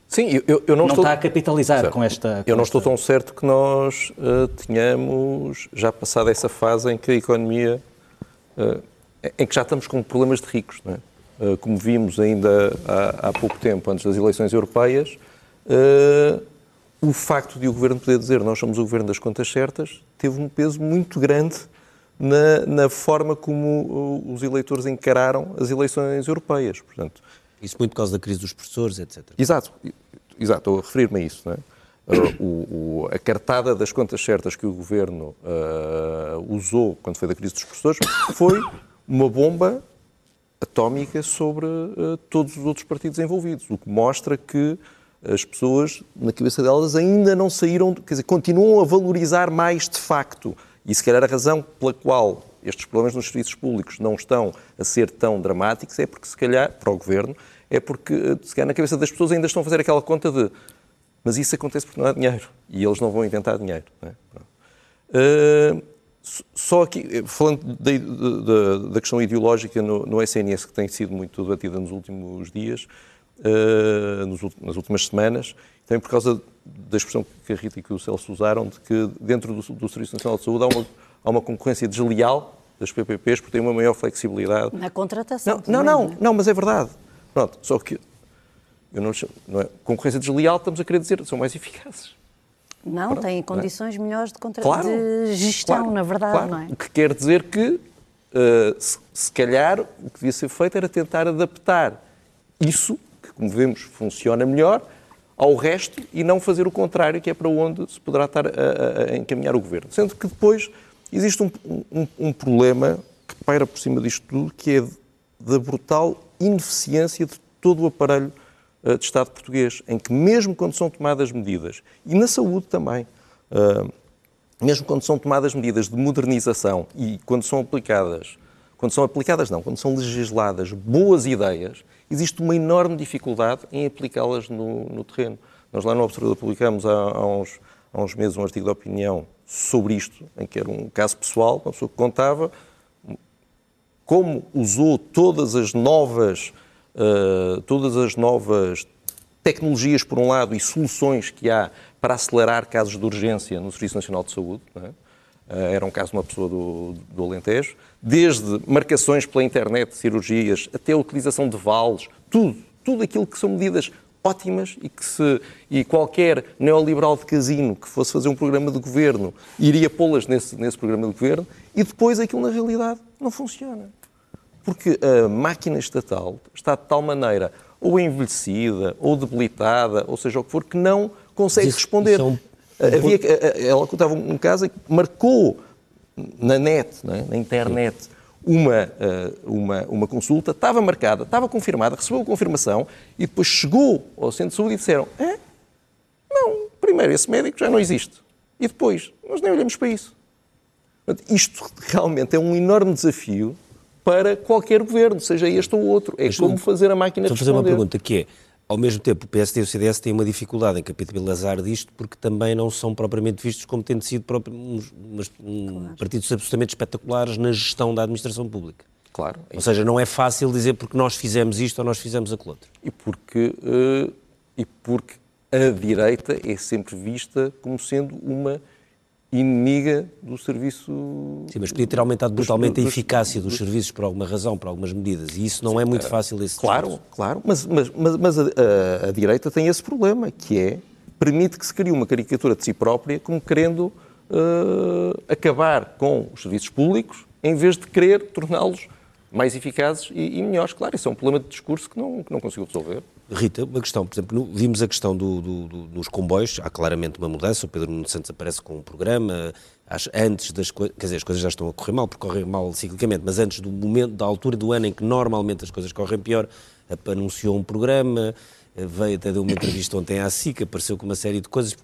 Speaker 4: Sim, eu, eu não,
Speaker 3: não
Speaker 4: estou...
Speaker 3: está a capitalizar certo. com esta...
Speaker 4: Eu não estou tão certo que nós uh, tenhamos já passado essa fase em que a economia... Uh, em que já estamos com problemas de ricos, não é? Uh, como vimos ainda há, há, pouco tempo, antes das eleições europeias, o facto de o Governo poder dizer nós somos o Governo das contas certas teve um peso muito grande na, na forma como os eleitores encararam as eleições europeias. Portanto,
Speaker 1: isso muito por causa da crise dos professores, etc.
Speaker 4: Exato, exato estou a referir-me a isso. É? Uh, o, o, a cartada das contas certas que o governo uh, usou quando foi da crise dos professores foi uma bomba atómica sobre uh, todos os outros partidos envolvidos, o que mostra que as pessoas, na cabeça delas, ainda não saíram, quer dizer, continuam a valorizar mais de facto. E se calhar a razão pela qual estes problemas nos serviços públicos não estão a ser tão dramáticos é porque, se calhar, para o Governo, é porque, se calhar, na cabeça das pessoas ainda estão a fazer aquela conta de mas isso acontece porque não há dinheiro e eles não vão inventar dinheiro. É? Uh, só aqui, falando da, da, da questão ideológica no, no, SNS, que tem sido muito debatida nos últimos dias, uh, nas últimas semanas, também por causa da expressão que a Rita e que o Celso usaram, de que dentro do, do Serviço Nacional de Saúde há uma, há uma concorrência desleal das PPPs porque têm uma maior flexibilidade.
Speaker 5: Na contratação.
Speaker 4: Não, não, não, é? não, mas é verdade. Pronto, só que eu não, não é, concorrência desleal, estamos a querer dizer, são mais eficazes.
Speaker 5: Não, Pronto, têm condições é? melhores de, contra... claro, de gestão, claro, na verdade,
Speaker 4: claro.
Speaker 5: não é?
Speaker 4: O que quer dizer que, uh, se, se calhar, o que devia ser feito era tentar adaptar isso, que como vemos funciona melhor, ao resto e não fazer o contrário, que é para onde se poderá estar a, a, a encaminhar o governo. Sendo que depois existe um, um, um, problema que paira por cima disto tudo, que é da brutal ineficiência de todo o aparelho uh, de Estado português, em que mesmo quando são tomadas medidas, e na saúde também, uh, mesmo quando são tomadas medidas de modernização e quando são aplicadas, quando são aplicadas não, quando são legisladas boas ideias, existe uma enorme dificuldade em aplicá-las no, no, terreno. Nós lá no Observador publicamos há, há, uns, há uns meses um artigo de opinião sobre isto, em que era um caso pessoal, uma pessoa que contava como usou todas as novas, uh, todas as novas tecnologias, por um lado, e soluções que há para acelerar casos de urgência no Serviço Nacional de Saúde. É? Uh, era um caso de uma pessoa do, do Alentejo. Desde marcações pela internet cirurgias até a utilização de vales, tudo, tudo aquilo que são medidas ótimas e que se e qualquer neoliberal de casino que fosse fazer um programa de governo iria pô-las nesse, nesse programa de governo e depois aquilo na realidade não funciona. Porque a máquina estatal está de tal maneira ou envelhecida, ou debilitada, ou seja o que for, que não consegue responder. Havia, ela contava um caso que marcou na net, é? na internet, uma, uma, uma consulta, estava marcada, estava confirmada, recebeu a confirmação e depois chegou ao centro de saúde e disseram: é? Não, primeiro, esse médico já não existe. E depois, nós nem olhamos para isso. Isto realmente é um enorme desafio para qualquer governo, seja este ou outro. É Mas, como fazer a máquina
Speaker 1: responder. Vou fazer uma pergunta que é, ao mesmo tempo, o PSD e o CDS têm uma dificuldade em capitalizar disto porque também não são propriamente vistos como tendo sido uns, uns, um partidos absolutamente espetaculares na gestão da administração pública.
Speaker 4: Claro.
Speaker 1: Ou seja, não é fácil dizer porque nós fizemos isto ou nós fizemos aquilo outro.
Speaker 4: E porque, uh, e porque a direita é sempre vista como sendo uma inimiga do serviço.
Speaker 1: Sim, mas podia ter aumentado brutalmente dos, a eficácia dos, dos, serviços por alguma razão, por algumas medidas, e isso não é muito fácil esse
Speaker 4: Claro, discurso. claro, mas, mas, mas, mas a, a, a, direita tem esse problema, que é permite que se crie uma caricatura de si própria como querendo uh, acabar com os serviços públicos em vez de querer torná-los mais eficazes e, e, melhores. Claro, isso é um problema de discurso que não, que não conseguiu resolver.
Speaker 1: Rita, uma questão, por exemplo, vimos a questão do, do, do, dos comboios, há claramente uma mudança, o Pedro Nuno Santos aparece com um programa, antes das coisas, quer dizer, as coisas já estão a correr mal, porque correm mal ciclicamente, mas antes do momento, da altura do ano em que normalmente as coisas correm pior, anunciou um programa, veio até deu uma entrevista ontem à SIC, apareceu com uma série de coisas,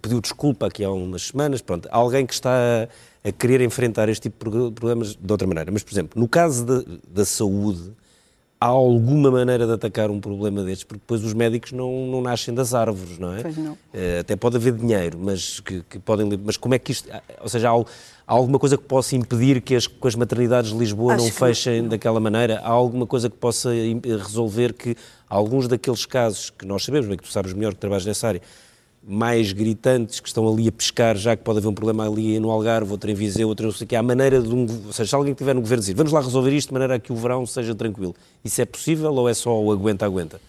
Speaker 1: pediu desculpa aqui há umas semanas, pronto, alguém que está a, querer enfrentar este tipo de problemas de outra maneira. Mas, por exemplo, no caso da saúde, há alguma maneira de atacar um problema destes, porque depois os médicos não, não nascem das árvores, não é?
Speaker 5: Pois não.
Speaker 1: Uh, até pode haver dinheiro, mas que, que, podem. Mas como é que isto. Ou seja, há, há, alguma coisa que possa impedir que as, que as maternidades de Lisboa Acho não fechem não. daquela maneira? Há alguma coisa que possa resolver que alguns daqueles casos que nós sabemos, bem que tu sabes melhor que trabalhas nessa área, mais gritantes que estão ali a pescar, já que pode haver um problema ali no Algarve, outro em Viseu, outro não sei o que, há maneira de um, ou seja, se alguém que estiver no governo dizer, vamos lá resolver isto de maneira a que o verão seja tranquilo, isso é possível ou é só o aguenta-aguenta?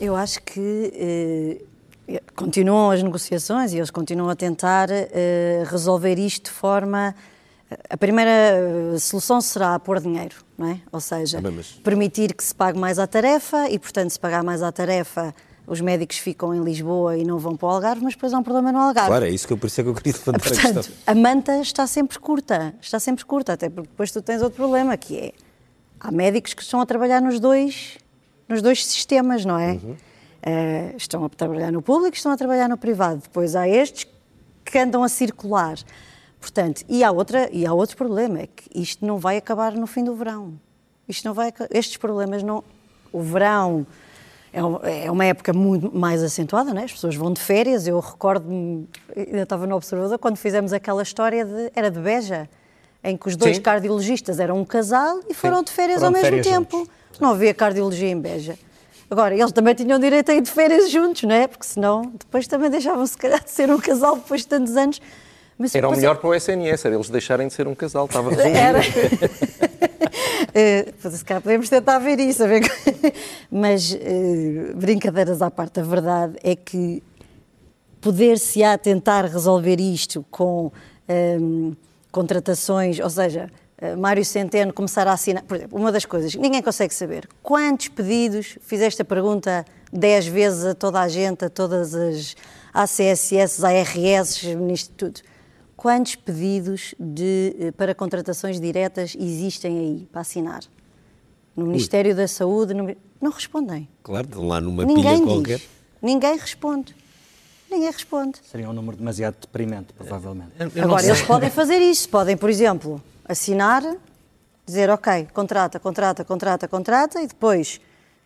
Speaker 5: Eu acho que eh, continuam as negociações e eles continuam a tentar eh, resolver isto de forma... A primeira eh, solução será pôr dinheiro, não é? Ou seja, ah, mas... permitir que se pague mais à tarefa e, portanto, se pagar mais à tarefa os médicos ficam em Lisboa e não vão para o Algarve, mas depois há um problema no Algarve.
Speaker 1: Claro, é isso que eu, por isso é que eu queria levantar
Speaker 5: Portanto, a questão. a manta está sempre curta, está sempre curta, até porque depois tu tens outro problema, que é, há médicos que estão a trabalhar nos dois, nos dois sistemas, não é? Uhum. Uh, estão a trabalhar no público, estão a trabalhar no privado. Depois há estes que andam a circular. Portanto, e há, outra, e há outro problema, é que isto não vai acabar no fim do verão. Isto não vai, estes problemas não... O verão é, é uma época muito mais acentuada, né? as pessoas vão de férias. Eu recordo-me, ainda estava no Observador, quando fizemos aquela história de. Era de Beja, em que os dois Sim. cardiologistas eram um casal e foram Sim. de férias foram ao mesmo férias tempo. Juntos. Não havia cardiologia em Beja. Agora, eles também tinham direito a ir de férias juntos, não é? Porque senão depois também deixavam-se, calhar, de ser um casal depois de tantos anos.
Speaker 4: Mas era o melhor para o SNS, era eles deixarem de ser um casal, estava (laughs) resolvido.
Speaker 5: Era. (laughs) uh, se calhar podemos tentar ver isso, ver. (laughs) mas uh, brincadeiras à parte, a verdade é que poder-se-á tentar resolver isto com um, contratações, ou seja, uh, Mário Centeno começar a assinar. Por exemplo, uma das coisas, ninguém consegue saber quantos pedidos, fizeste a pergunta dez vezes a toda a gente, a todas as ACSS, ARS, Ministro, tudo quantos pedidos de, eh, para contratações diretas existem aí para assinar? No Ministério Ui. da Saúde, no... não respondem.
Speaker 1: Claro, estão lá numa Ninguém pilha qualquer.
Speaker 5: Diz. Ninguém responde. Ninguém responde.
Speaker 3: Seria um número demasiado deprimente, provavelmente. Eu,
Speaker 5: eu Agora, eles podem fazer isso. Podem, por exemplo, assinar, dizer, ok, contrata, contrata, contrata, contrata, e depois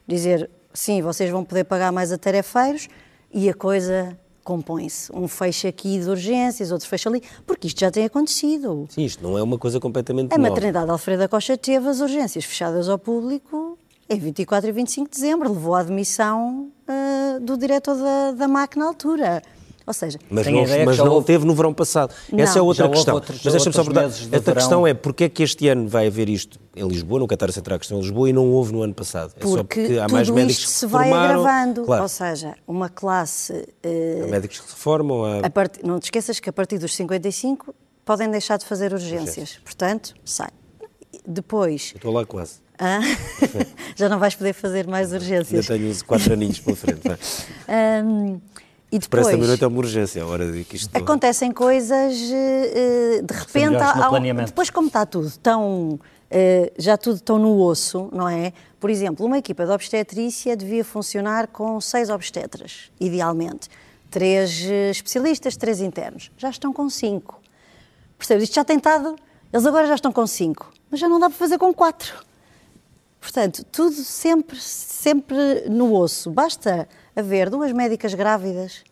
Speaker 5: dizer, sim, vocês vão poder pagar mais a tarefeiros, e a coisa compõe-se. Um fecha aqui de urgências, outro fecha ali, porque isto já tem acontecido.
Speaker 1: Sim, isto não é uma coisa completamente
Speaker 5: A
Speaker 1: nova.
Speaker 5: maternidade Alfreda Costa teve as urgências fechadas ao público em 24 e 25 de dezembro. Levou à admissão uh, do diretor da, da MAC na altura. Ou seja,
Speaker 1: mas não, mas não houve... teve no verão passado. Não, Essa é outra questão. Outros, mas deixa-me só verdade. A verão... questão é porque é que este ano vai haver isto em Lisboa, nunca estar a centrar a questão em Lisboa, e não houve no ano passado?
Speaker 5: É porque, só porque há mais médicos isto se vai formaram... agravando. Claro. Ou seja, uma classe. Uh...
Speaker 1: Há médicos que se formam. Há...
Speaker 5: Part... Não te esqueças que a partir dos 55 podem deixar de fazer urgências. urgências. Portanto, sai. Depois.
Speaker 1: Eu estou lá quase.
Speaker 5: Ah? (laughs) Já não vais poder fazer mais urgências.
Speaker 1: Ainda tenho quatro aninhos pela frente. (laughs)
Speaker 5: um, e depois,
Speaker 1: Parece também noite é uma urgência, a hora de que isto...
Speaker 5: Acontecem coisas, eh, de repente, há, depois como está tudo tão, eh, já tudo tão no osso, não é? Por exemplo, uma equipa de obstetrícia devia funcionar com seis obstetras, idealmente. Três eh, especialistas, três internos. Já estão com cinco. Percebes? Isto já tem estado... Eles agora já estão com cinco, mas já não dá para fazer com quatro. Portanto, tudo sempre, sempre no osso. Basta haver duas médicas grávidas,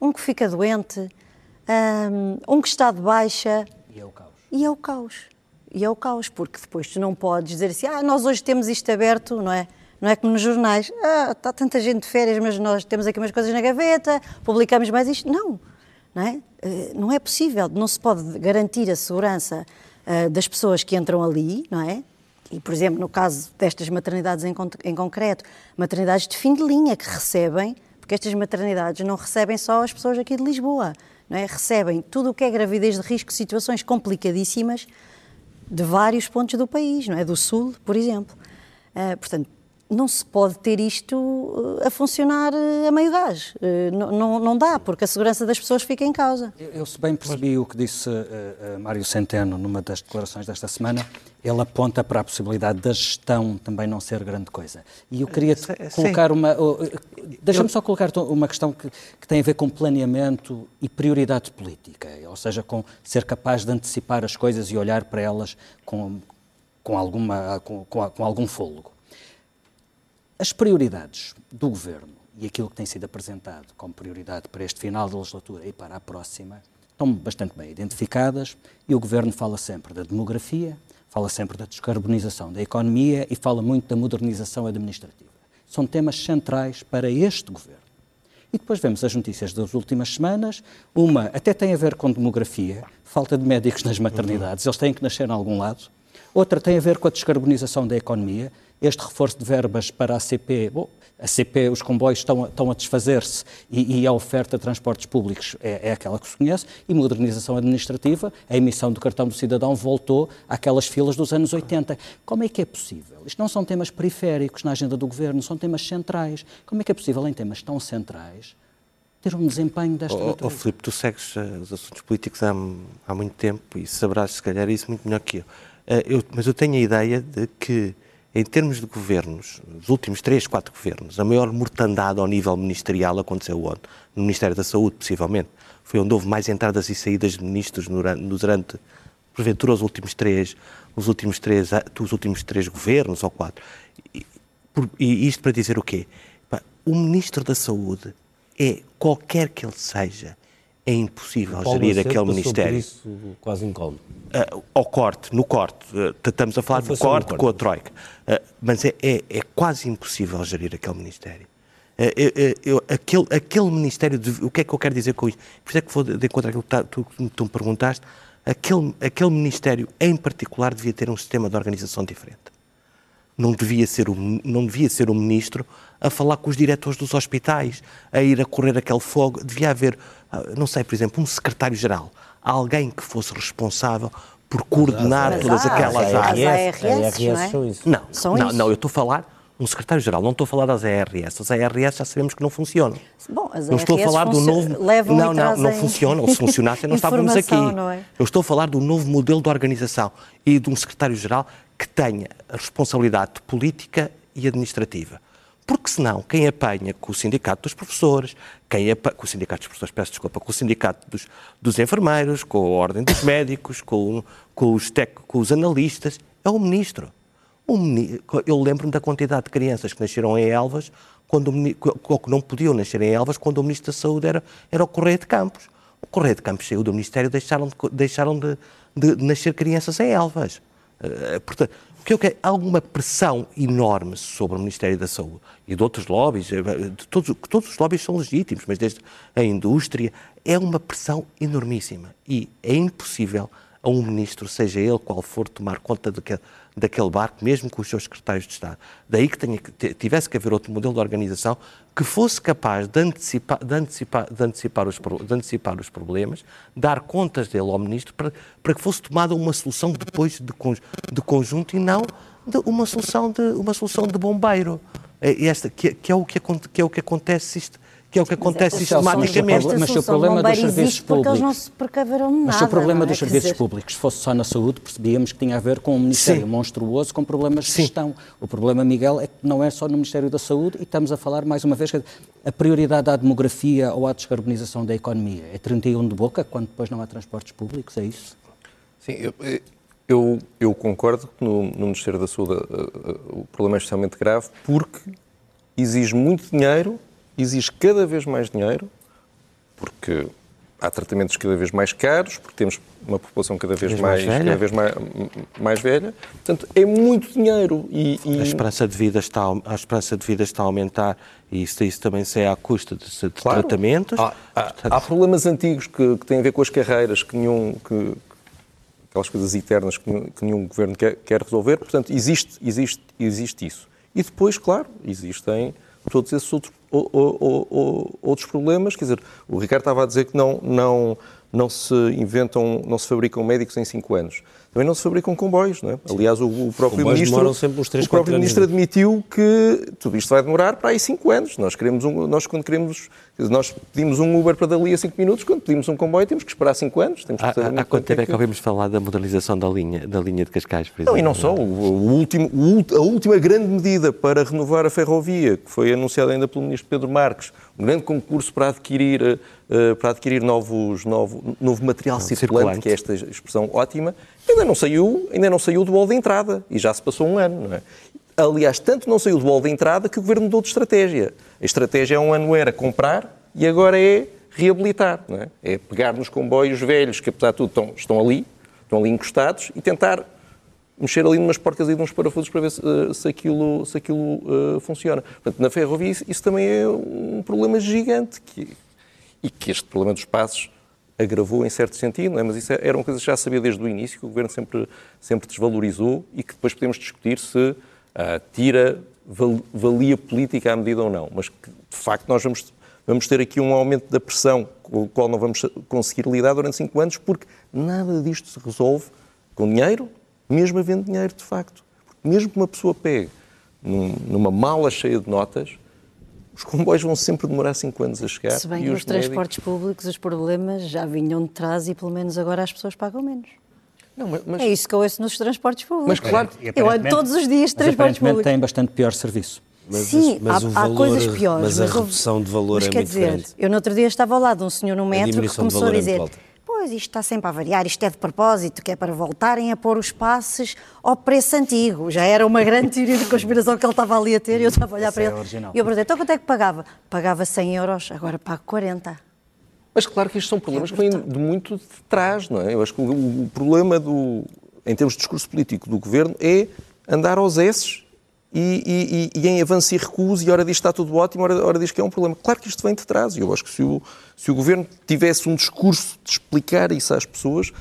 Speaker 5: um que fica doente, um que está de baixa.
Speaker 3: E é o caos.
Speaker 5: E é o caos. E é o caos, porque depois tu não podes dizer assim, ah, nós hoje temos isto aberto, não é? Não é como nos jornais, ah, está tanta gente de férias, mas nós temos aqui umas coisas na gaveta, publicamos mais isto. Não, não é? Eh, não é possível, não se pode garantir a segurança uh, das pessoas que entram ali, não é? E, por exemplo, no caso destas maternidades em, em concreto, maternidades de fim de linha que recebem, porque estas maternidades não recebem só as pessoas aqui de Lisboa, não é? recebem tudo o que é gravidez de risco, situações complicadíssimas de vários pontos do país, não é? Do Sul, por exemplo. Uh, portanto, não se pode ter isto eh, a funcionar eh, a meio gás. Eh, não, não, não, dá, porque a segurança das pessoas fica em causa.
Speaker 3: Eu, eu se bem percebi o que disse uh, Mário Centeno numa das declarações desta semana, ele aponta para a possibilidade da gestão também não ser grande coisa. E eu queria colocar uma. Uh, Deixa-me só colocar uma questão que, que tem a ver com planeamento e prioridade política, ou seja, com ser capaz de antecipar as coisas e olhar para elas com, com, alguma, com, com, com algum fôlego. As prioridades do Governo e aquilo que tem sido apresentado como prioridade para este final da legislatura e para a próxima estão bastante bem identificadas e o Governo fala sempre da demografia, fala sempre da descarbonização da economia e fala muito da modernização administrativa. São temas centrais para este Governo. E depois vemos as notícias das últimas semanas. Uma até tem a ver com demografia, falta de médicos nas maternidades, eles têm que nascer em algum lado. Outra tem a ver com a descarbonização da economia este reforço de verbas para a CP, bom, a CP, os comboios estão, estão a desfazer-se e, e, a oferta de transportes públicos é, é, aquela que se conhece, e modernização administrativa, a emissão do cartão do cidadão voltou àquelas filas dos anos 80. Como é que é possível? Isto não são temas periféricos na agenda do governo, são temas centrais. Como é que é possível, em temas tão centrais, ter um desempenho desta oh,
Speaker 6: natureza? Oh, Filipe, tu segues uh, os assuntos políticos há, há muito tempo e saberás, se calhar, isso muito melhor que eu. Uh, eu mas eu tenho a ideia de que em termos de governos, os últimos três, quatro governos, a maior mortandade ao nível ministerial aconteceu onde? No Ministério da Saúde, possivelmente. Foi onde houve mais entradas e saídas de ministros durante, porventura, os últimos três, os últimos três, os últimos três governos ou quatro. E, e isto para dizer o quê? O Ministro da Saúde é, qualquer que ele seja, é impossível gerir aquele Ministério.
Speaker 1: Isso quase incómodo.
Speaker 6: Uh, ao corte, no corte, uh, estamos a falar do corte, corte, com a Troika, uh, mas é, é, é, quase impossível gerir aquele Ministério. Eu, aquele, aquele Ministério, de, o que é que eu quero dizer com isto? Por isso é que vou de encontro àquilo que tá, tu, tu me perguntaste, aquele, aquele Ministério em particular devia ter um sistema de organização diferente. Não devia ser um, não devia ser um ministro a falar com os diretores dos hospitais, a ir a correr aquele fogo. Devia haver, ah, não sei, por exemplo, um secretário-geral, alguém que fosse responsável por coordenar mas, todas aquelas
Speaker 5: áreas. As ARS, não, é?
Speaker 6: são isso. Não, são não, isso? não, eu estou a falar um secretário-geral, não estou a falar das ARS. As ARS já sabemos que não funcionam.
Speaker 5: Bom, as
Speaker 6: eu estou a falar do novo.
Speaker 5: não,
Speaker 6: não, não funcionam. Se funcionassem, (laughs) não estávamos aqui. É? Eu estou a falar do novo modelo de organização e de um secretário-geral que tenha a responsabilidade política e administrativa. Porque senão, quem apanha com o sindicato dos professores, quem apanha, com o sindicato dos professores, peço desculpa, com o sindicato dos, dos enfermeiros, com a ordem dos médicos, com, com, os, tec, com os analistas, é o ministro. O eu lembro-me da quantidade de crianças que nasceram em Elvas, quando ou que não podiam nascer em Elvas, quando o Ministro da Saúde era, era o Correio de Campos. O Correio de Campos saiu do Ministério, deixaram de, deixaram de, de nascer crianças em Elvas. Uh, portanto, porque eu há alguma pressão enorme sobre o Ministério da Saúde e de outros lobbies, eh, de todos, todos os lobbies são legítimos, mas desde a indústria, é uma pressão enormíssima e é impossível a um ministro, seja ele qual for, tomar conta daquele, daquele barco, mesmo com os seus secretários de Estado. Daí que tenha, tivesse que haver outro modelo de organização que fosse capaz de antecipar, de antecipar, de antecipar, os, de antecipar os problemas, dar contas dele ao ministro, para, para que fosse tomada uma solução depois de, de conjunto e não de uma, solução de, uma solução de bombeiro. É esta, que, que, é o que, que é o que acontece que é o que acontece sistematicamente.
Speaker 3: Mas se o problema dos serviços públicos.
Speaker 5: Eles não se precaveram nada,
Speaker 3: mas se o problema
Speaker 5: é?
Speaker 3: dos serviços dizer... públicos fosse só na saúde, percebíamos que tinha a ver com um Ministério Sim. monstruoso com problemas de Sim. gestão. O problema, Miguel, é que não é só no Ministério da Saúde e estamos a falar, mais uma vez, que a prioridade à demografia ou à descarbonização da economia é 31 de boca, quando depois não há transportes públicos, é isso?
Speaker 4: Sim, eu, Eu, eu concordo que no, no Ministério da Saúde uh, uh, o problema é especialmente grave porque exige muito dinheiro, exige cada vez mais dinheiro, porque há tratamentos cada vez mais caros, porque temos uma população cada vez, mais, mais cada vez mais, mais velha. Portanto, é muito dinheiro. E,
Speaker 6: e... A, esperança de vida está, a esperança de vida está a aumentar e isso, isso também se é à custa de, de claro. tratamentos.
Speaker 4: Há, há, Portanto... há, problemas antigos que, que, têm a ver com as carreiras, que nenhum... Que, aquelas coisas eternas que nenhum, que nenhum governo quer, quer resolver. Portanto, existe, existe, existe isso. E depois, claro, existem todos esses outros, ou, ou, ou, outros problemas. Quer dizer, o Ricardo estava a dizer que não, não, não se inventam, não se fabricam médicos em 5 anos também não se fabricam comboios, não é? Aliás, o, o próprio ministro,
Speaker 1: sempre uns 3,
Speaker 4: o próprio ministro admitiu que tudo isto vai demorar para aí 5 anos. Nós queremos um, nós quando queremos, nós pedimos um Uber para dali a 5 minutos, quando pedimos um comboio temos que esperar 5 anos. Temos
Speaker 6: há, há quanto tempo é que ouvimos falar da modernização da linha, da linha de Cascais, por
Speaker 4: exemplo? Não, e não só. O, o último, a última grande medida para renovar a ferrovia, que foi anunciada ainda pelo ministro Pedro Marques, um grande concurso para adquirir, uh, para adquirir novos, novo, novo material circulante, circulante, que é esta expressão ótima, ainda não saiu, ainda não saiu do bolo de entrada e já se passou um ano, não é? Aliás, tanto não saiu do bolo de entrada que o governo mudou de estratégia. A estratégia há um ano era comprar e agora é reabilitar, não é? É pegar nos comboios velhos que apesar de tudo estão, estão ali, estão ali encostados e tentar mexer ali numas porcas e nos parafusos para ver se, eh, se aquilo, se aquilo uh, funciona. Portanto, na ferrovia isso, isso, também é um problema gigante que, e que este problema dos passos agravou em certo sentido, não é? mas isso é, era uma coisa que já sabia desde o início, que o Governo sempre, sempre desvalorizou e que depois podemos discutir se uh, tira valia política à medida ou não. Mas que, de facto, nós vamos, vamos ter aqui um aumento da pressão com o qual não vamos conseguir lidar durante cinco anos, porque nada disto se resolve com dinheiro, mesmo havendo dinheiro, de facto. Porque mesmo que uma pessoa pegue num, numa mala cheia de notas, os comboios vão sempre demorar 5 anos a chegar.
Speaker 5: Se bem que os, transportes públicos, os problemas já vinham de trás e pelo menos agora as pessoas pagam menos. Não, mas... É isso que eu ouço nos transportes públicos.
Speaker 4: Mas claro,
Speaker 5: eu ando todos os dias de transportes públicos.
Speaker 3: tem bastante pior serviço.
Speaker 5: Mas, Sim, mas há, valor, há, coisas piores.
Speaker 1: Mas a redução de valor
Speaker 5: mas
Speaker 1: é
Speaker 5: quer
Speaker 1: muito
Speaker 5: dizer,
Speaker 1: grande.
Speaker 5: Eu no outro dia estava ao lado de um senhor no metro que começou a é dizer Pois, isto está sempre a variar, isto é de propósito, que é para voltarem a pôr os passes ao preço antigo. Já era uma grande teoria de conspiração que ele estava ali a ter e eu estava a olhar Esse para é ele. Original. E eu perguntei, então quanto é que pagava? Pagava 100 euros, agora pago 40.
Speaker 4: Mas claro que isto são problemas que vêm de muito de trás, não é? Eu acho que o, o problema, do, em termos de discurso político do governo, é andar aos esses e, e, e, em avanço e recuso, e ora diz que está tudo ótimo, ora, ora diz que é um problema. Claro que isto vem de trás, e eu acho que se o, se o Governo tivesse um discurso de explicar isso às pessoas,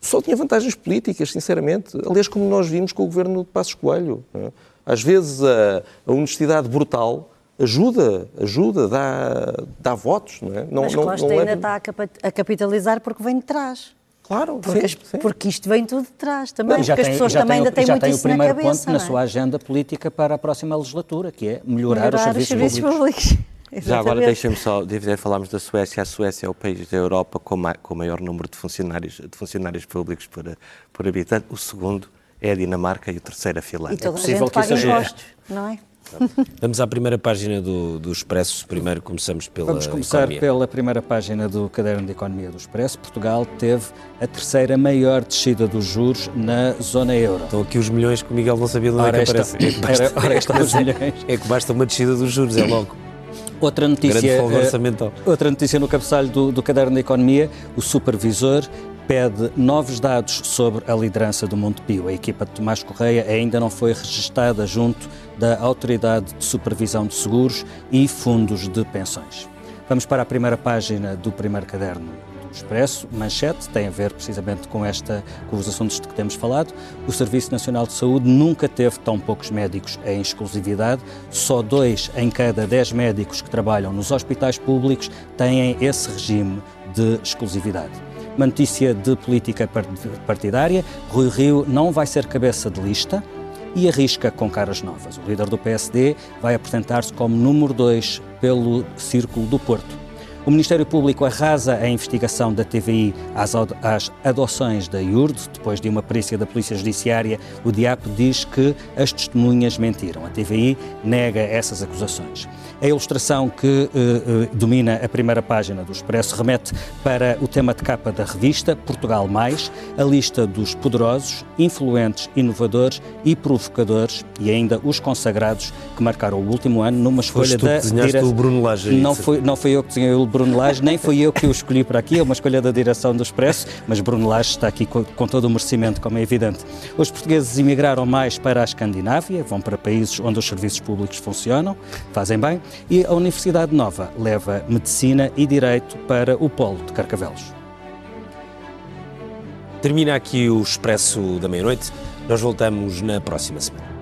Speaker 4: só tinha vantagens políticas, sinceramente. Aliás, como nós vimos com o Governo de Passos Coelho. É? Às vezes a, a honestidade brutal ajuda, ajuda, dá, dá votos, não é?
Speaker 5: Não, Mas Costa não, não ainda é... está a capitalizar porque vem de trás.
Speaker 4: Claro,
Speaker 5: porque,
Speaker 4: sim,
Speaker 5: sim. porque isto vem tudo de trás também, porque as pessoas também ainda têm muito isso na cabeça. Já tem o primeiro ponto
Speaker 3: na é? sua agenda política para a próxima legislatura, que é melhorar, melhorar os serviços, os serviços públicos. públicos. (laughs)
Speaker 6: Já agora deixem-me só dizer, falarmos da Suécia. A Suécia é o país da Europa com, com o maior número de funcionários, de funcionários públicos por, por habitante. O segundo é a Dinamarca e o terceiro a Finlândia. E
Speaker 5: toda é possível que isso impostos, não é? (laughs)
Speaker 1: Vamos à primeira página do, do Expresso. Primeiro começamos pela
Speaker 3: Vamos começar
Speaker 1: economia.
Speaker 3: pela primeira página do Caderno de Economia do Expresso. Portugal teve a terceira maior descida dos juros na zona euro.
Speaker 1: Estão aqui os milhões que o Miguel não sabia de onde é que aparece. É que basta, ora, ora é que basta uma descida dos juros, é logo.
Speaker 3: Outra notícia, uh, outra notícia no cabeçalho do, do Caderno da Economia, o supervisor pede novos dados sobre a liderança do Montepio. A equipa de Tomás Correia ainda não foi registada junto da Autoridade de Supervisão de Seguros e Fundos de Pensões. Vamos para a primeira página do primeiro caderno Expresso, manchete, tem a ver precisamente com, esta, com os assuntos de que temos falado. O Serviço Nacional de Saúde nunca teve tão poucos médicos em exclusividade. Só dois em cada dez médicos que trabalham nos hospitais públicos têm esse regime de exclusividade. Uma notícia de política partidária: Rui Rio não vai ser cabeça de lista e arrisca com caras novas. O líder do PSD vai apresentar-se como número 2 pelo Círculo do Porto. O Ministério Público arrasa a investigação da TVI às, adoções da IURD. Depois de uma perícia da Polícia Judiciária, o DIAP diz que as testemunhas mentiram. A TVI nega essas acusações. A ilustração que uh, uh, domina a primeira página do Expresso remete para o tema de capa da revista, Portugal Mais, a lista dos poderosos, influentes, inovadores e provocadores e ainda os consagrados que marcaram o último ano numa escolha
Speaker 1: da...
Speaker 3: Dire...
Speaker 1: o Bruno Lage.
Speaker 3: Não foi, não foi eu que desenhei o Bruno Lage, nem foi eu que o escolhi para aqui, é uma escolha da direção do Expresso, mas Bruno Lage está aqui com, com todo o merecimento, como é evidente. Os portugueses emigraram mais para a Escandinávia, vão para países onde os serviços públicos funcionam, fazem bem, e a Universidade Nova leva Medicina e Direito para o Polo de Carcavelos.
Speaker 1: Termina aqui o Expresso da Meia-Noite. Nós voltamos na próxima semana.